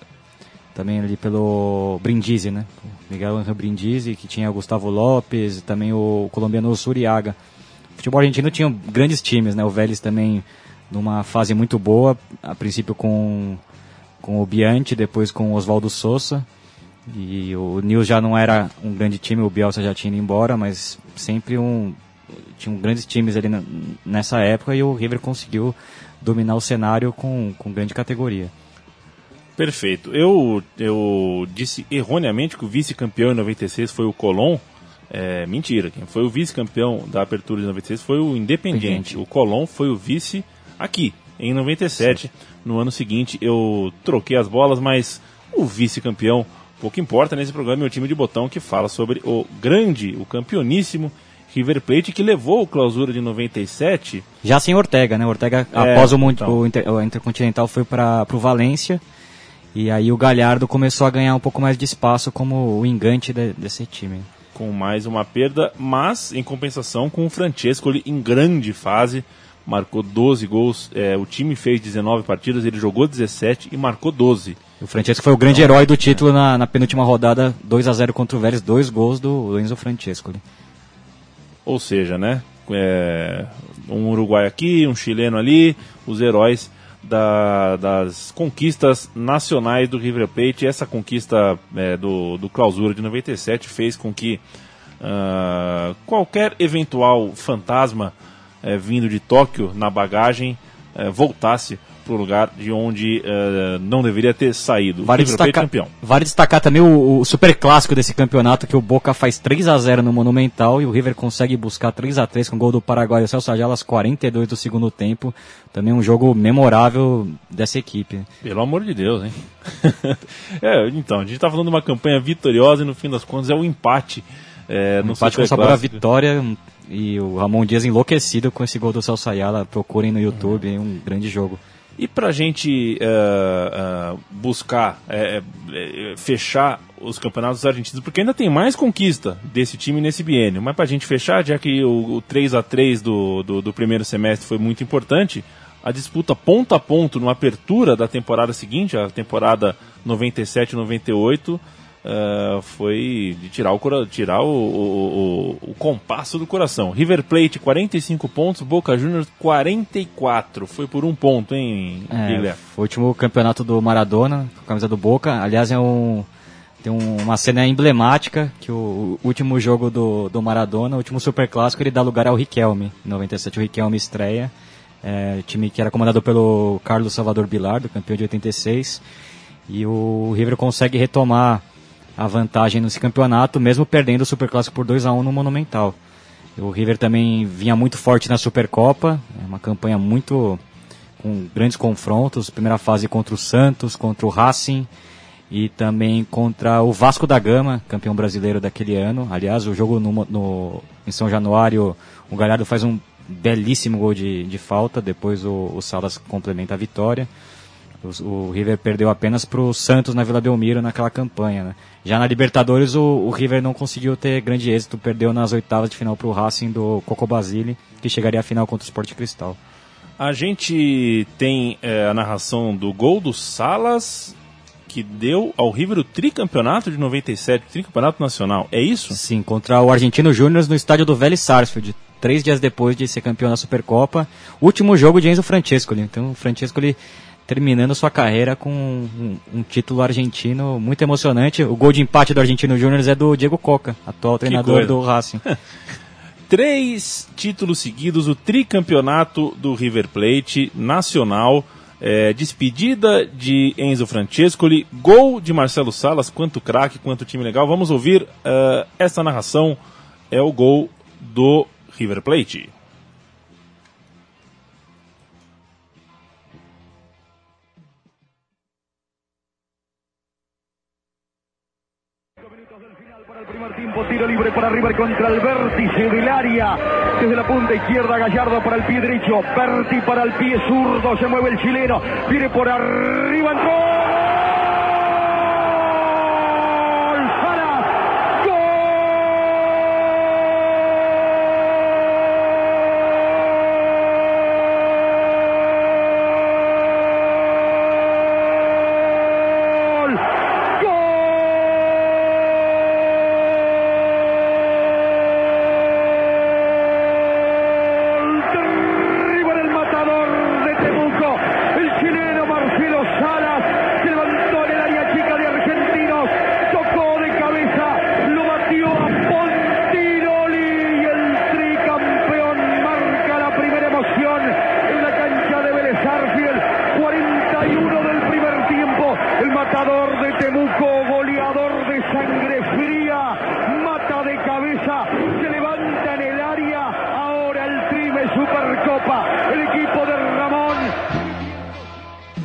S2: também ali pelo Brindisi, né? O Miguel Angel Brindisi, que tinha o Gustavo Lopes, também o colombiano Suriaga. O futebol argentino tinha grandes times, né? O Vélez também numa fase muito boa, a princípio com com o Bianchi, depois com o Oswaldo Souza. E o Nils já não era um grande time, o Bielsa já tinha ido embora, mas sempre um tinham grandes times ali nessa época e o River conseguiu dominar o cenário com, com grande categoria.
S1: Perfeito. Eu, eu disse erroneamente que o vice-campeão em 96 foi o Colón. É, mentira, quem foi o vice-campeão da apertura de 96 foi o Independiente. O Colón foi o vice aqui, em 97. Sim. No ano seguinte eu troquei as bolas, mas o vice-campeão pouco importa nesse programa é o time de botão que fala sobre o grande, o campeoníssimo River Plate que levou o clausura de 97.
S2: Já sem Ortega, né? Ortega, é, após o, então. o, Inter, o, Intercontinental, foi para o Valência. E aí o Galhardo começou a ganhar um pouco mais de espaço como o engante de, desse time.
S1: Com mais uma perda, mas em compensação com o Francesco em grande fase marcou 12 gols. É, o time fez 19 partidas, ele jogou 17 e marcou 12.
S2: O Francesco foi o grande então, herói do título é. na, na, penúltima rodada, 2 a 0 contra o Vélez, dois gols do Enzo Francesco.
S1: Ou seja, né? É, um uruguai aqui, um chileno ali, os heróis da, das conquistas nacionais do River Plate. Essa conquista é, do, do clausura de 97 fez com que uh, qualquer eventual fantasma é, vindo de Tóquio na bagagem é, voltasse para o lugar de onde é, não deveria ter saído.
S2: Vale destacar, campeão. vale destacar também o, o, super clássico desse campeonato, que o Boca faz 3 a 0 no Monumental e o River consegue buscar 3 a 3 com o gol do Paraguai, o Celso Ayala, aos 42 do segundo tempo. Também um jogo memorável dessa equipe.
S1: Pelo amor de Deus, hein? é, então, a gente está falando de uma campanha vitoriosa e no fim das contas é um empate. É,
S2: um empate com sabor a vitória, e o Ramon Dias enlouquecido com esse gol do Celso Ayala. Procurem no YouTube, é um grande jogo.
S1: E para a gente uh, uh, buscar uh, fechar os campeonatos argentinos, porque ainda tem mais conquista desse time nesse biênio, mas para a gente fechar, já que o, o 3 a 3 do, do, do, primeiro semestre foi muito importante, a disputa ponto a ponto no apertura da temporada seguinte, a temporada 97-98, uh, foi de tirar, o, tirar o, o, o, o, compasso do coração. River Plate 45 pontos, Boca Juniors 44. Foi por um ponto, hein,
S2: é, Foi o último campeonato do Maradona, com a camisa do Boca. Aliás, é um tem um, uma cena emblemática que o, o último jogo do, do Maradona, o último super clássico, ele dá lugar ao Riquelme. Em 97 o Riquelme estreia. É, time que era comandado pelo Carlos Salvador Bilardo, campeão de 86. E o River consegue retomar a vantagem nesse campeonato, mesmo perdendo o Super Clássico por 2 a 1 no Monumental. O River também vinha muito forte na Supercopa, é uma campanha muito com grandes confrontos, primeira fase contra o Santos, contra o Racing e também contra o Vasco da Gama, campeão brasileiro daquele ano. Aliás, o jogo no, no em São Januário, o Galhardo faz um belíssimo gol de, de falta, depois o, o Salas complementa a vitória. O, o River perdeu apenas para o Santos na Vila Belmiro naquela campanha. Né? Já na Libertadores, o, o, River não conseguiu ter grande êxito, perdeu nas oitavas de final para o Racing do Coco Basile, que chegaria à final contra o Sport Cristal.
S1: A gente tem é, a narração do gol do Salas, que deu ao River o tricampeonato de 97, tricampeonato nacional. É isso?
S2: Sim, contra o Argentino Júnior no estádio do Vélez Sarsfield, três dias depois de ser campeão da Supercopa. Último jogo de Enzo Francescoli. Então, o Francescoli terminando sua carreira com um, um, título argentino muito emocionante. O gol de empate do Argentino Júnior é do Diego Coca, atual treinador do Racing.
S1: Três títulos seguidos, o tricampeonato do River Plate nacional. É, despedida de Enzo Francescoli, gol de Marcelo Salas, quanto craque, quanto time legal. Vamos ouvir uh, essa narração. É o gol do River Plate.
S4: Tiro libre para River contra el vértice del área. Desde la punta izquierda, Gallardo para el pie derecho. Berti para el pie zurdo. Se mueve el chileno. Viene por arriba, entró.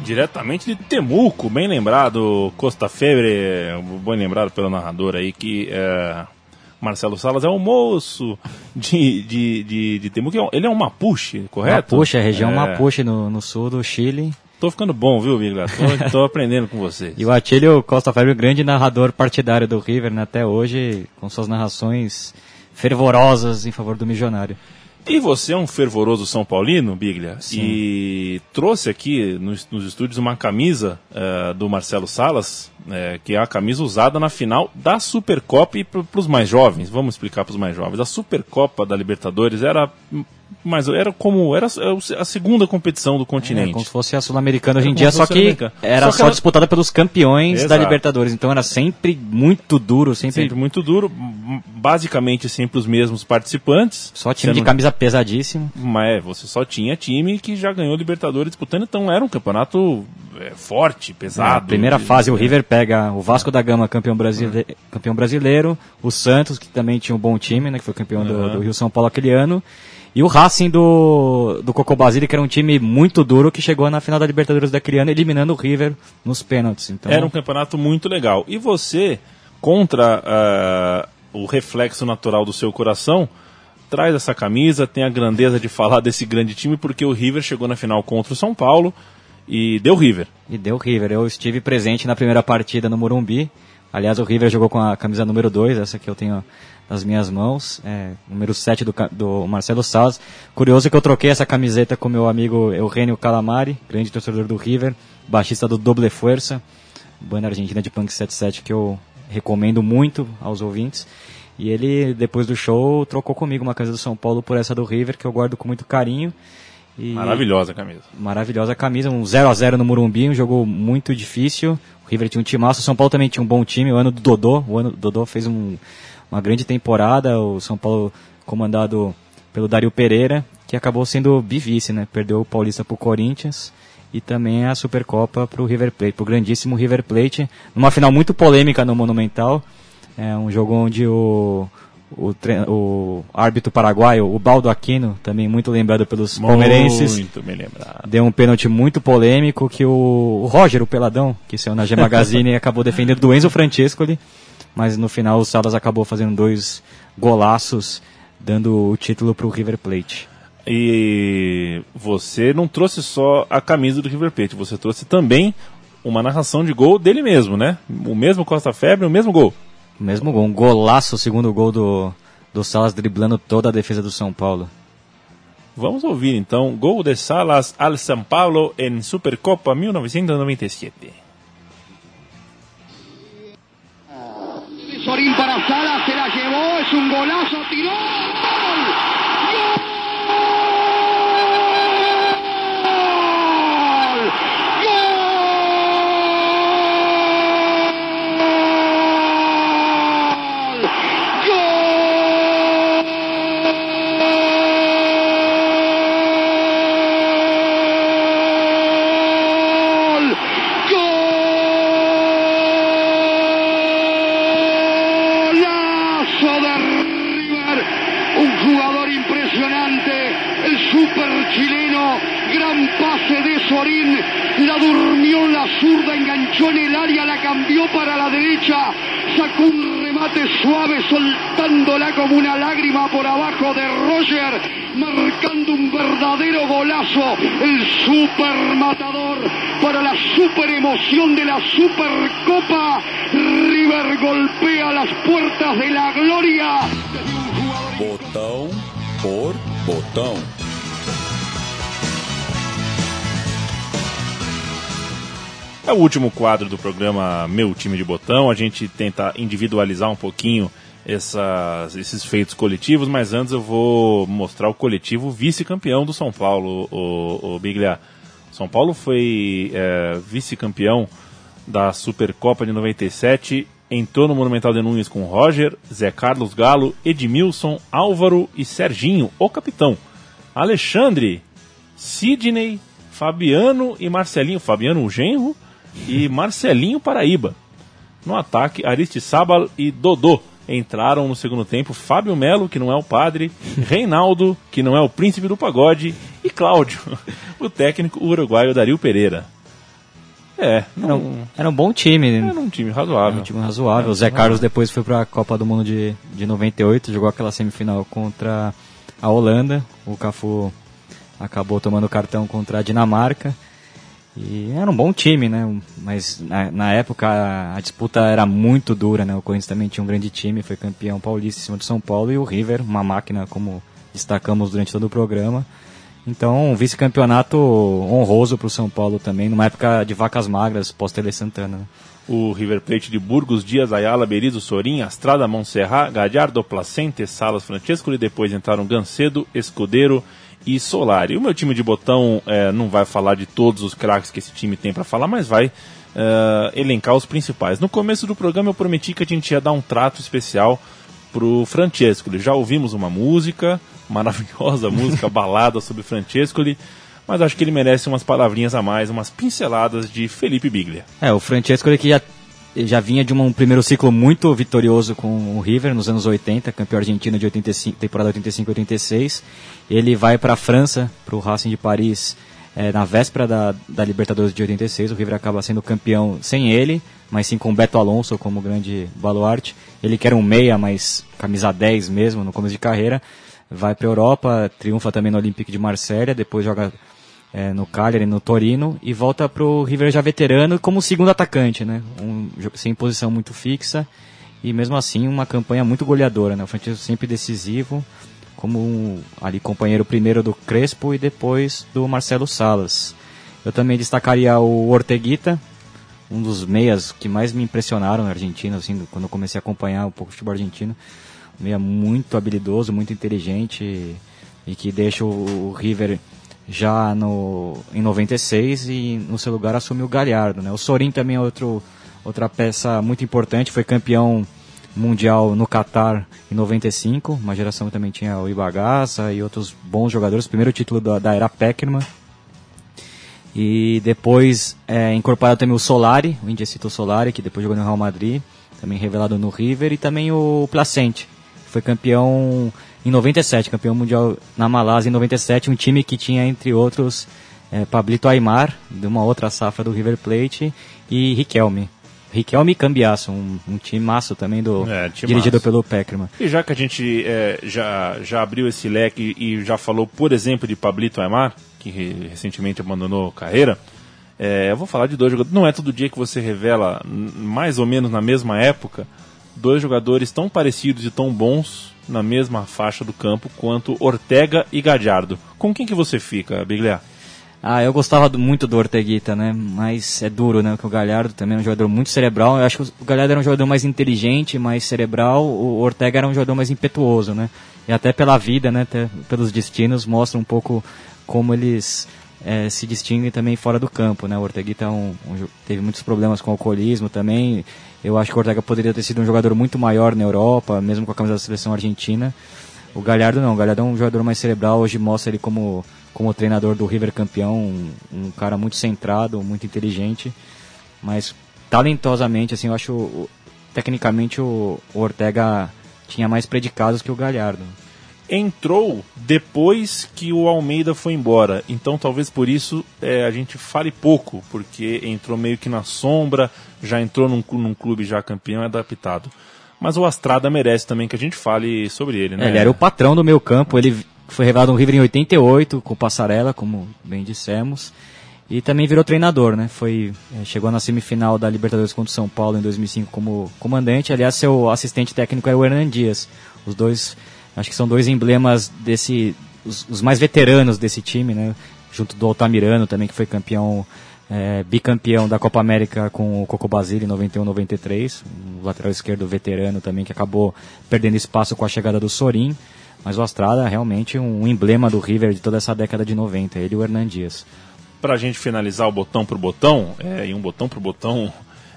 S1: Diretamente de Temuco, bem lembrado, Costa Febre, bem lembrado pelo narrador aí, que é, Marcelo Salas é um moço de, de, de, de Temuco. É ele é um Mapuche, correto?
S2: Mapuche, a região é. Mapuche no, no sul do Chile.
S1: Tô ficando bom, viu, Bigla? Tô, tô aprendendo com vocês.
S2: E o Atílio Costa Febre, grande narrador partidário do River, né, até hoje, com suas narrações fervorosas em favor do milionário.
S1: E você é um fervoroso São Paulino, Biglia, Sim. e trouxe aqui nos, nos estúdios uma camisa uh, do Marcelo Salas, uh, que é a camisa usada na final da Supercopa e para os mais jovens. Vamos explicar para os mais jovens. A Supercopa da Libertadores era mas era como era a segunda competição do continente. É,
S2: como se fosse a Sul-Americana hoje em dia, só que era só, que só era... disputada pelos campeões Exato. da Libertadores. Então era sempre muito duro, sempre...
S1: sempre muito duro, basicamente sempre os mesmos participantes.
S2: Só time de camisa pesadíssimo.
S1: Mas é, você só tinha time que já ganhou Libertadores disputando, então era um campeonato é, forte, pesado. É,
S2: primeira fase, o River pega o Vasco da Gama, campeão, brasile... Uhum. campeão brasileiro, o Santos, que também tinha um bom time, né, que foi campeão uhum. do, do Rio São Paulo aquele ano. E o Racing do, do Coco Basile, que era um time muito duro, que chegou na final da Libertadores daquele ano, eliminando o River nos pênaltis. Então...
S1: Era um campeonato muito legal. E você, contra uh, o reflexo natural do seu coração, traz essa camisa, tem a grandeza de falar desse grande time, porque o River chegou na final contra o São Paulo e deu River.
S2: E deu River. Eu estive presente na primeira partida no Morumbi. Aliás, o River jogou com a camisa número 2, essa que eu tenho nas minhas mãos, é, número 7 do, do Marcelo Salles. Curioso que eu troquei essa camiseta com meu amigo Eugênio Calamari, grande torcedor do River, baixista do Doble Fuerza, banda argentina de punk 77 que eu recomendo muito aos ouvintes. E ele, depois do show, trocou comigo uma camisa do São Paulo por essa do River, que eu guardo com muito carinho. E
S1: Maravilhosa a camisa.
S2: Maravilhosa camisa, um 0 a 0 no Morumbi, um jogo muito difícil. O River tinha um timaço, o São Paulo também tinha um bom time, o ano do Dodô, o ano do Dodô fez um, uma grande temporada, o São Paulo comandado pelo Dario Pereira, que acabou sendo bivice, né? Perdeu o Paulista pro Corinthians e também a Supercopa pro River Plate, pro grandíssimo River Plate, numa final muito polêmica no Monumental, é um jogo onde o o, o árbitro paraguaio, o Baldo Aquino, também muito lembrado pelos palmeirenses,
S1: Muito bem lembrado.
S2: deu um pênalti muito polêmico que o, o Roger, o Peladão, que saiu na G Magazine, acabou defendendo do Enzo Francescoli, mas no final o Salas acabou fazendo dois golaços, dando o título para o River Plate.
S1: E você não trouxe só a camisa do River Plate, você trouxe também uma narração de gol dele mesmo, né? O mesmo Costa Febre, o mesmo gol.
S2: O mesmo gol, um golaço, o segundo gol do, do Salas driblando toda a defesa do São Paulo.
S1: Vamos ouvir então gol de Salas al São Paulo em Supercopa 1997.
S4: Sorín para Sala, se la llevó, es un golazo, tiró. ¡Gol! ¡Gol! ¡Gol! ¡Golazo de River! Un jugador impresionante, el super chileno, gran la durmió la zurda, enganchó en el área, la cambió para la derecha, sacó un remate suave soltándola como una lágrima por abajo de Roger, marcando un verdadero golazo, el super matador para la super emoción de la Supercopa. River golpea las puertas de la gloria.
S5: Botão por botão.
S1: É o último quadro do programa Meu Time de Botão. A gente tenta individualizar um pouquinho essas- esses feitos coletivos, mas antes eu vou mostrar o coletivo vice-campeão do São Paulo, o, o Biglia. São Paulo foi é, vice-campeão da Supercopa de 97, entrou no Monumental de Nunes com Roger, Zé Carlos Galo, Edmilson, Álvaro e Serginho, o capitão. Alexandre, Sidney, Fabiano e Marcelinho. Fabiano o genro e Marcelinho Paraíba. No ataque, Aristizábal e Dodô. Entraram no segundo tempo Fábio Melo, que não é o padre, Reinaldo, que não é o príncipe do pagode, e Cláudio, o técnico uruguaio Dario Pereira. É,
S2: Era
S1: não,
S2: um, era um bom time,
S1: era um time
S2: Era
S1: razoável.
S2: um time razoável. O Zé Carlos depois foi para a Copa do Mundo de, de 98, jogou aquela semifinal contra a Holanda. O Cafu acabou tomando cartão contra a Dinamarca. E era um bom time, né? Mas na, na época a, disputa era muito dura, né? O Corinthians também tinha um grande time, foi campeão paulista em cima do São Paulo e o River, uma máquina como destacamos durante todo o programa. Então, um vice-campeonato honroso para o São Paulo também, numa época de vacas magras, pós-Tele Santana. Né?
S1: O River Plate de Burgos, Dias, Ayala, Berizo, Sorim, Astrada, Montserrat, Gallardo, Placente, Salas, Francesco e depois entraram Gancedo, Escudeiro e Solari. O meu time de botão eh, não vai falar de todos os craques que esse time tem para falar, mas vai eh, elencar os principais. No começo do programa eu prometi que a gente ia dar um trato especial pro Francescoli. Já ouvimos uma música, maravilhosa música, balada sobre Francescoli, mas acho que ele merece umas palavrinhas a mais, umas pinceladas de Felipe Biglia.
S2: É, o Francesco ele que já, já vinha de um, primeiro ciclo muito vitorioso com o River nos anos 80, campeão argentino de 85, temporada 85-86. Ele vai para a França, para o Racing de Paris, é, na véspera da, da Libertadores de 86. O River acaba sendo campeão sem ele, mas sim com Beto Alonso como grande baluarte. Ele que era um meia, mas camisa 10 mesmo no começo de carreira. Vai para a Europa, triunfa também no Olympique de Marselha, depois joga é, no Cagliari, no Torino, e volta pro River já veterano como segundo atacante, né? Um, sem posição muito fixa, e mesmo assim uma campanha muito goleadora, né? O Francesco sempre decisivo, como um, ali companheiro primeiro do Crespo e depois do Marcelo Salas. Eu também destacaria o Orteguita, um dos meias que mais me impressionaram na Argentina, assim, quando eu comecei a acompanhar um pouco o futebol argentino. Um meia muito habilidoso, muito inteligente e, e que deixa o, o River já no, em 96 e no seu lugar assumiu o Galhardo. Né? O Sorin também é outro, outra peça muito importante, foi campeão mundial no Qatar em 95, uma geração que também tinha o Ibagaça e outros bons jogadores, primeiro título da, da era Peckerman. E depois é, incorporado também o Solari, o Indiecito Solari, que depois jogou no Real Madrid, também revelado no River, e também o Placente, que foi campeão em 97, campeão mundial na Malásia em 97, um time que tinha, entre outros, é, Pablito Aymar, de uma outra safra do River Plate, e Riquelme. Riquelme e Cambiasso, um, um time maço também do
S1: É,
S2: dirigido
S1: timaço.
S2: pelo Peckerman.
S1: E já que a gente é, já, já abriu esse leque e já falou, por exemplo, de Pablito Aymar, que re- recentemente abandonou carreira, é, eu vou falar de dois jogadores. Não é todo dia que você revela, mais ou menos na mesma época, dois jogadores tão parecidos e tão bons na mesma faixa do campo quanto Ortega e Gadiardo. Com quem que você fica, Biglia?
S2: Ah, eu gostava muito do Orteguita, né? Mas é duro, né? Porque o Galhardo também é um jogador muito cerebral. Eu acho que o Galhardo era um jogador mais inteligente, mais cerebral. O Ortega era um jogador mais impetuoso, né? E até pela vida, né? Até pelos destinos, mostra um pouco como eles eh, se distinguem também fora do campo, né? O Orteguita é um, um teve muitos problemas com alcoolismo também. Eu acho que o Ortega poderia ter sido um jogador muito maior na Europa, mesmo com a camisa da seleção argentina. O Galhardo não, o Galhardo é um jogador mais cerebral, hoje mostra ele como, como treinador do River campeão, um, um cara muito centrado, muito inteligente, mas talentosamente, assim, eu acho, tecnicamente o, o Ortega tinha mais predicados que o Galhardo.
S1: Entrou depois que o Almeida foi embora. Então talvez por isso é, a gente fale pouco, porque entrou meio que na sombra, já entrou num, num clube já campeão, é adaptado. Mas o Astrada merece também que a gente fale sobre ele, né?
S2: É, Ele era o patrão do meu campo, ele foi revelado no River em 88 com o Passarella, como bem dissemos, e também virou treinador, né? Foi, eh, chegou na semifinal da Libertadores contra o São Paulo em 2005 como comandante. Aliás, seu assistente técnico era o Hernan Dias. Os dois, acho que são dois emblemas desse, os, os mais veteranos desse time, né? Junto do Altamirano também, que foi campeão, eh, bicampeão da Copa América com o Coco Basile em 91-93, um lateral esquerdo veterano também que acabou perdendo espaço com a chegada do Sorin. Mas o Astrada é realmente um emblema do River de toda essa década de 90, ele e o Hernan Dias.
S1: Pra gente finalizar o botão por botão, é, e um botão por botão.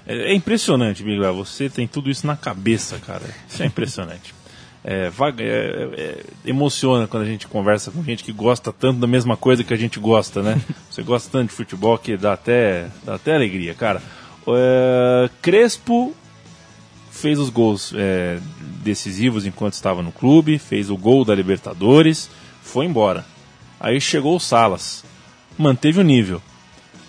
S1: É, é impressionante, Miguel. Você tem tudo isso na cabeça, cara. Isso é impressionante. É, vaga- é, é, emociona quando a gente conversa com gente que gosta tanto da mesma coisa que a gente gosta, né? Você gosta tanto de futebol que dá até, dá até alegria, cara. É, Crespo fez os gols é, decisivos enquanto estava no clube, fez o gol da Libertadores, foi embora. Aí chegou o Salas, manteve o nível.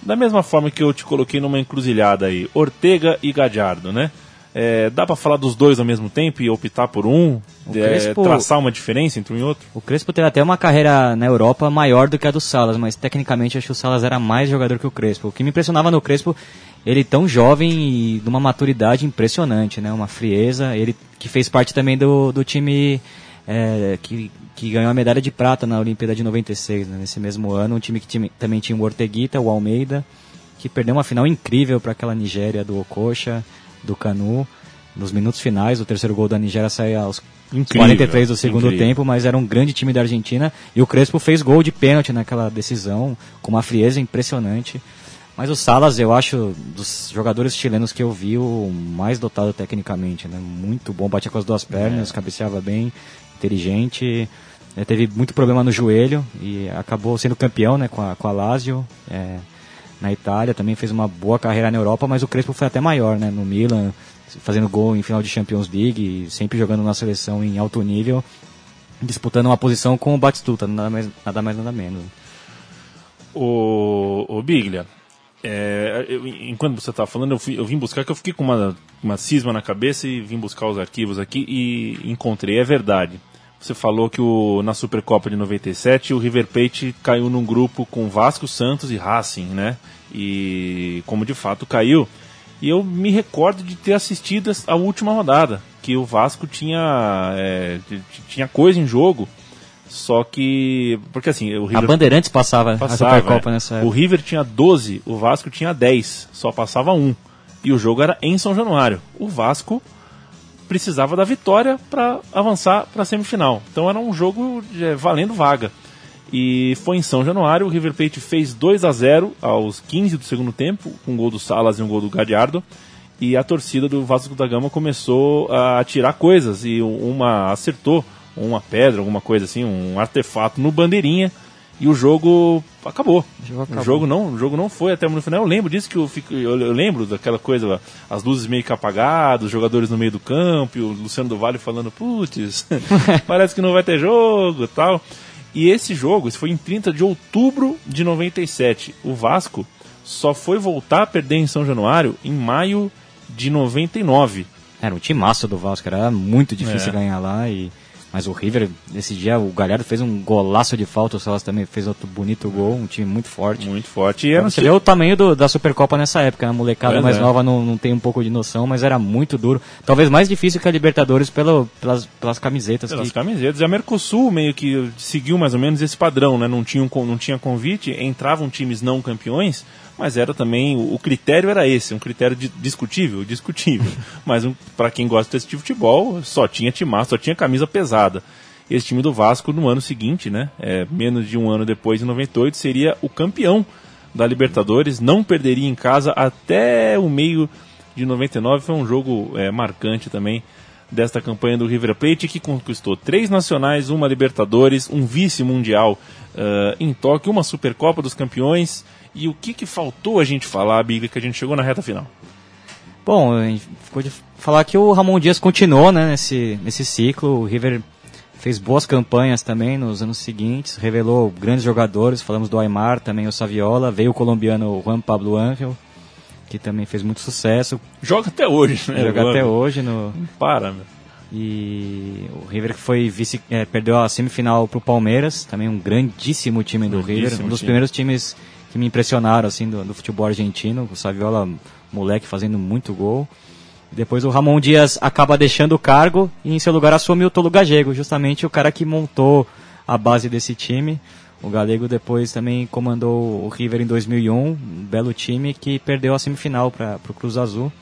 S1: Da mesma forma que eu te coloquei numa encruzilhada aí, Ortega e Gadiardo, né? É, dá pra falar dos dois ao mesmo tempo e optar por um?
S2: O
S1: É,
S2: Crespo-
S1: traçar uma diferença entre um e outro?
S2: O Crespo teve até uma carreira na Europa maior do que a do Salas, mas tecnicamente acho que o Salas era mais jogador que o Crespo. O que me impressionava no Crespo, ele tão jovem e de uma maturidade impressionante, né? Uma frieza. Ele que fez parte também do, do time é, que, que ganhou a medalha de prata na Olimpíada de 96, né? nesse mesmo ano. Um time que tinha- também tinha o Orteguita, o Almeida, que perdeu uma final incrível para aquela Nigéria do Okocha, do Canu. Nos minutos finais, o terceiro gol da Nigéria saiu aos
S1: Incrível,
S2: 43 do segundo
S1: incrível.
S2: tempo, mas era um grande time da Argentina. E o Crespo fez gol de pênalti naquela decisão, com uma frieza impressionante. Mas o Salas, eu acho, dos jogadores chilenos que eu vi, o mais dotado tecnicamente, né? Muito bom, batia com as duas pernas, cabeceava bem, inteligente. Eh, teve muito problema no joelho e acabou sendo campeão né, com, a, com a Lazio eh, na Itália. Também fez uma boa carreira na Europa, mas o Crespo foi até maior, né? No Milan, fazendo gol em final de Champions League, sempre jogando na seleção em alto nível, disputando uma posição com o Batistuta, nada mais nada, mais, nada menos.
S1: O, o Biglia, é, eu- enquanto você estava falando, eu, fui- eu vim buscar, que eu fiquei com uma, uma cisma na cabeça e vim buscar os arquivos aqui e encontrei, é verdade. Você falou que o, na Supercopa de 97 o River Plate caiu num grupo com Vasco, Santos e Racing, né? E como de fato caiu. E eu me recordo de ter assistido a última rodada, que o Vasco tinha, é, tinha coisa em jogo, só que. Porque assim, o
S2: A
S1: River
S2: Bandeirantes passava,
S1: Passava,
S2: a Supercopa
S1: é.
S2: nessa
S1: O
S2: época.
S1: River tinha 12, o Vasco tinha 10, só passava um. E o jogo era em São Januário. O Vasco precisava da vitória para avançar para a semifinal. Então era um jogo é, valendo vaga. E foi em São Januário, o River Plate fez 2 a 0 aos 15 do segundo tempo, com um gol do Salas e um gol do Gadiardo. E a torcida do Vasco da Gama começou a tirar coisas e uma acertou uma pedra, alguma coisa assim, um artefato no bandeirinha e o jogo acabou. O jogo, acabou. O jogo não, o jogo não foi até no final. Eu lembro disso que eu, fico, eu, eu lembro daquela coisa, as luzes meio que apagadas, os jogadores no meio do campo, o Luciano do Vale falando, putz, parece que não vai ter jogo, tal. E esse jogo, isso foi em 30 de outubro de 97. O Vasco só foi voltar a perder em São Januário em maio de 99.
S2: Era um timaço do Vasco, era muito difícil é. ganhar lá e mas o River, nesse dia, o Galhardo fez um golaço de falta, o Salas também fez outro bonito gol, um time muito forte.
S1: Muito forte. E
S2: você vê o tamanho do, da Supercopa nessa época, né? a molecada mais é. nova não, não tem um pouco de noção, mas era muito duro. Talvez mais difícil que a Libertadores pelo, pelas, pelas camisetas.
S1: Pelas que... camisetas. E a Mercosul meio que seguiu mais ou menos esse padrão, né? Não tinha, não tinha convite, entravam times não campeões, mas era também o critério era esse, um critério discutível, discutível. mas um, para quem gosta desse tipo de futebol, só tinha timaço, só tinha camisa pesada. Esse time do Vasco no ano seguinte, né, é, menos de um ano depois, em 98, seria o campeão da Libertadores, não perderia em casa até o meio de 99. Foi um jogo é, marcante também desta campanha do River Plate, que conquistou três nacionais, uma Libertadores, um vice-mundial uh, em Tóquio, uma Supercopa dos Campeões e o que, que faltou a gente falar, Biglia, que a gente chegou na reta final?
S2: Bom, a gente ficou de falar que o Ramon Dias continuou né, nesse, nesse ciclo. O River fez boas campanhas também nos anos seguintes, revelou grandes jogadores. Falamos do Aymar, também o Saviola. Veio o colombiano Juan Pablo Ángel, que também fez muito sucesso.
S1: Joga até hoje, né?
S2: Joga até hoje. No...
S1: para, meu.
S2: E o River foi vice, é, perdeu a semifinal para o Palmeiras, também um grandíssimo time do River, um dos time. primeiros times que me impressionaram assim do, do futebol argentino. O Saviola, moleque, fazendo muito gol. Depois o Ramon Dias acaba deixando o cargo e em seu lugar assume o Tolo Gagego, justamente o cara que montou a base desse time. O Galego depois também comandou o River em 2001, um belo time que perdeu a semifinal para o Cruz Azul.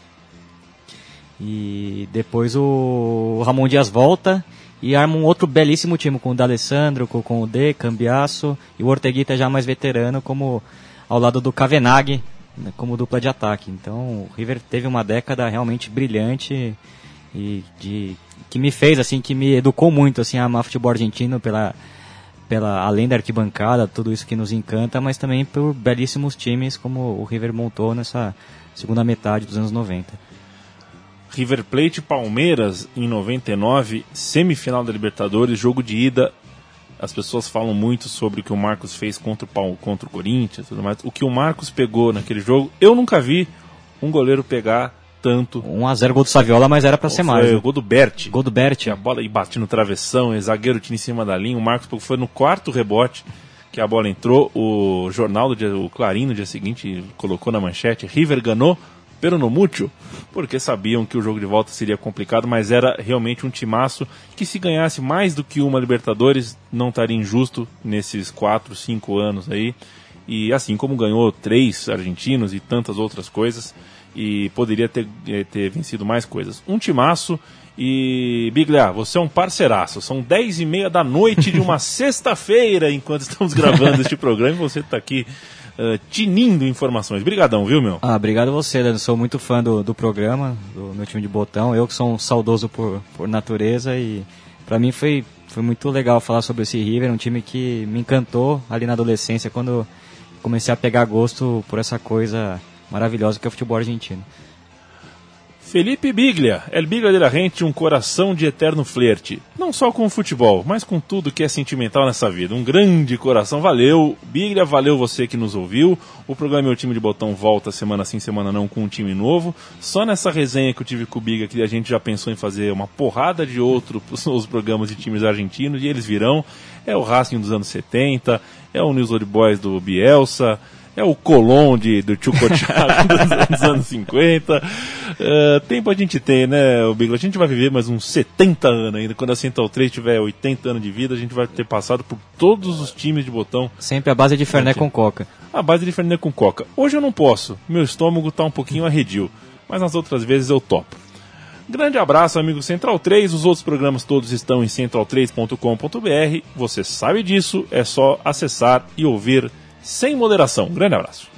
S2: E depois o Ramon Dias volta e arma um outro belíssimo time com o D'Alessandro, com, o D, Cambiasso e o Orteguita já mais veterano como ao lado do Kavenag né, como dupla de ataque. Então o River teve uma década realmente brilhante e de que me fez assim, que me educou muito assim a amar futebol argentino pela pela além da arquibancada, tudo isso que nos encanta, mas também por belíssimos times como o River montou nessa segunda metade dos anos 90.
S1: River Plate Palmeiras em 99, semifinal da Libertadores, jogo de ida. As pessoas falam muito sobre o que o Marcos fez contra o, contra o Corinthians, tudo mais. O que o Marcos pegou naquele jogo, eu nunca vi um goleiro pegar tanto.
S2: 1x0 gol do Saviola, mas era para ser mais. Foi
S1: o gol do Bert.
S2: Gol do Bert.
S1: A bola e bate no travessão, o zagueiro tinha em cima da linha. O Marcos foi no quarto rebote que a bola entrou. O jornal do dia, o Clarim no dia seguinte colocou na manchete: River ganhou pero no mútil, porque sabiam que o jogo de volta seria complicado, mas era realmente um timaço que se ganhasse mais do que uma Libertadores não estaria injusto nesses 4, 5 anos aí. E assim como ganhou três argentinos e tantas outras coisas, e poderia ter, eh, ter vencido mais coisas. Um timaço e Biglia, você é um parceiraço. São 10 e meia da noite de uma sexta-feira enquanto estamos gravando este programa e você está aqui uh, tinindo informações. Obrigadão, viu, meu?
S2: Ah, obrigado você, Eu Sou muito fã do, do programa, do meu time de botão. Eu que sou um saudoso por, por natureza e para mim foi, foi muito legal falar sobre esse River, um time que me encantou ali na adolescência quando comecei a pegar gosto por essa coisa maravilhosa que é o futebol argentino.
S1: Felipe Biglia, El Biglia de la Rente, um coração de eterno flerte. Não só com o futebol, mas com tudo que é sentimental nessa vida. Um grande coração, valeu. Biglia, valeu você que nos ouviu. O programa Meu Time de Botão volta semana sim, semana não, com um time novo. Só nessa resenha que eu tive com o Biglia que a gente já pensou em fazer uma porrada de outros os programas de times argentinos e eles virão. É o Racing dos anos 70, é o News Old Boys do Bielsa, é o Colón de, do Chucochaco dos, dos anos 50. Uh, é, tempo a gente tem, né, o Bigla? A gente vai viver mais uns 70 anos ainda. Quando a Central 3 tiver 80 anos de vida, a gente vai ter passado por todos os times de botão.
S2: Sempre a base de Fernet com Coca.
S1: A base de Fernet com Coca. Hoje eu não posso. Meu estômago está um pouquinho arredio. Mas nas outras vezes eu topo. Grande abraço, amigo Central 3. Os outros programas todos estão em central3.com.br. Você sabe disso, é só acessar e ouvir sem moderação. Grande abraço.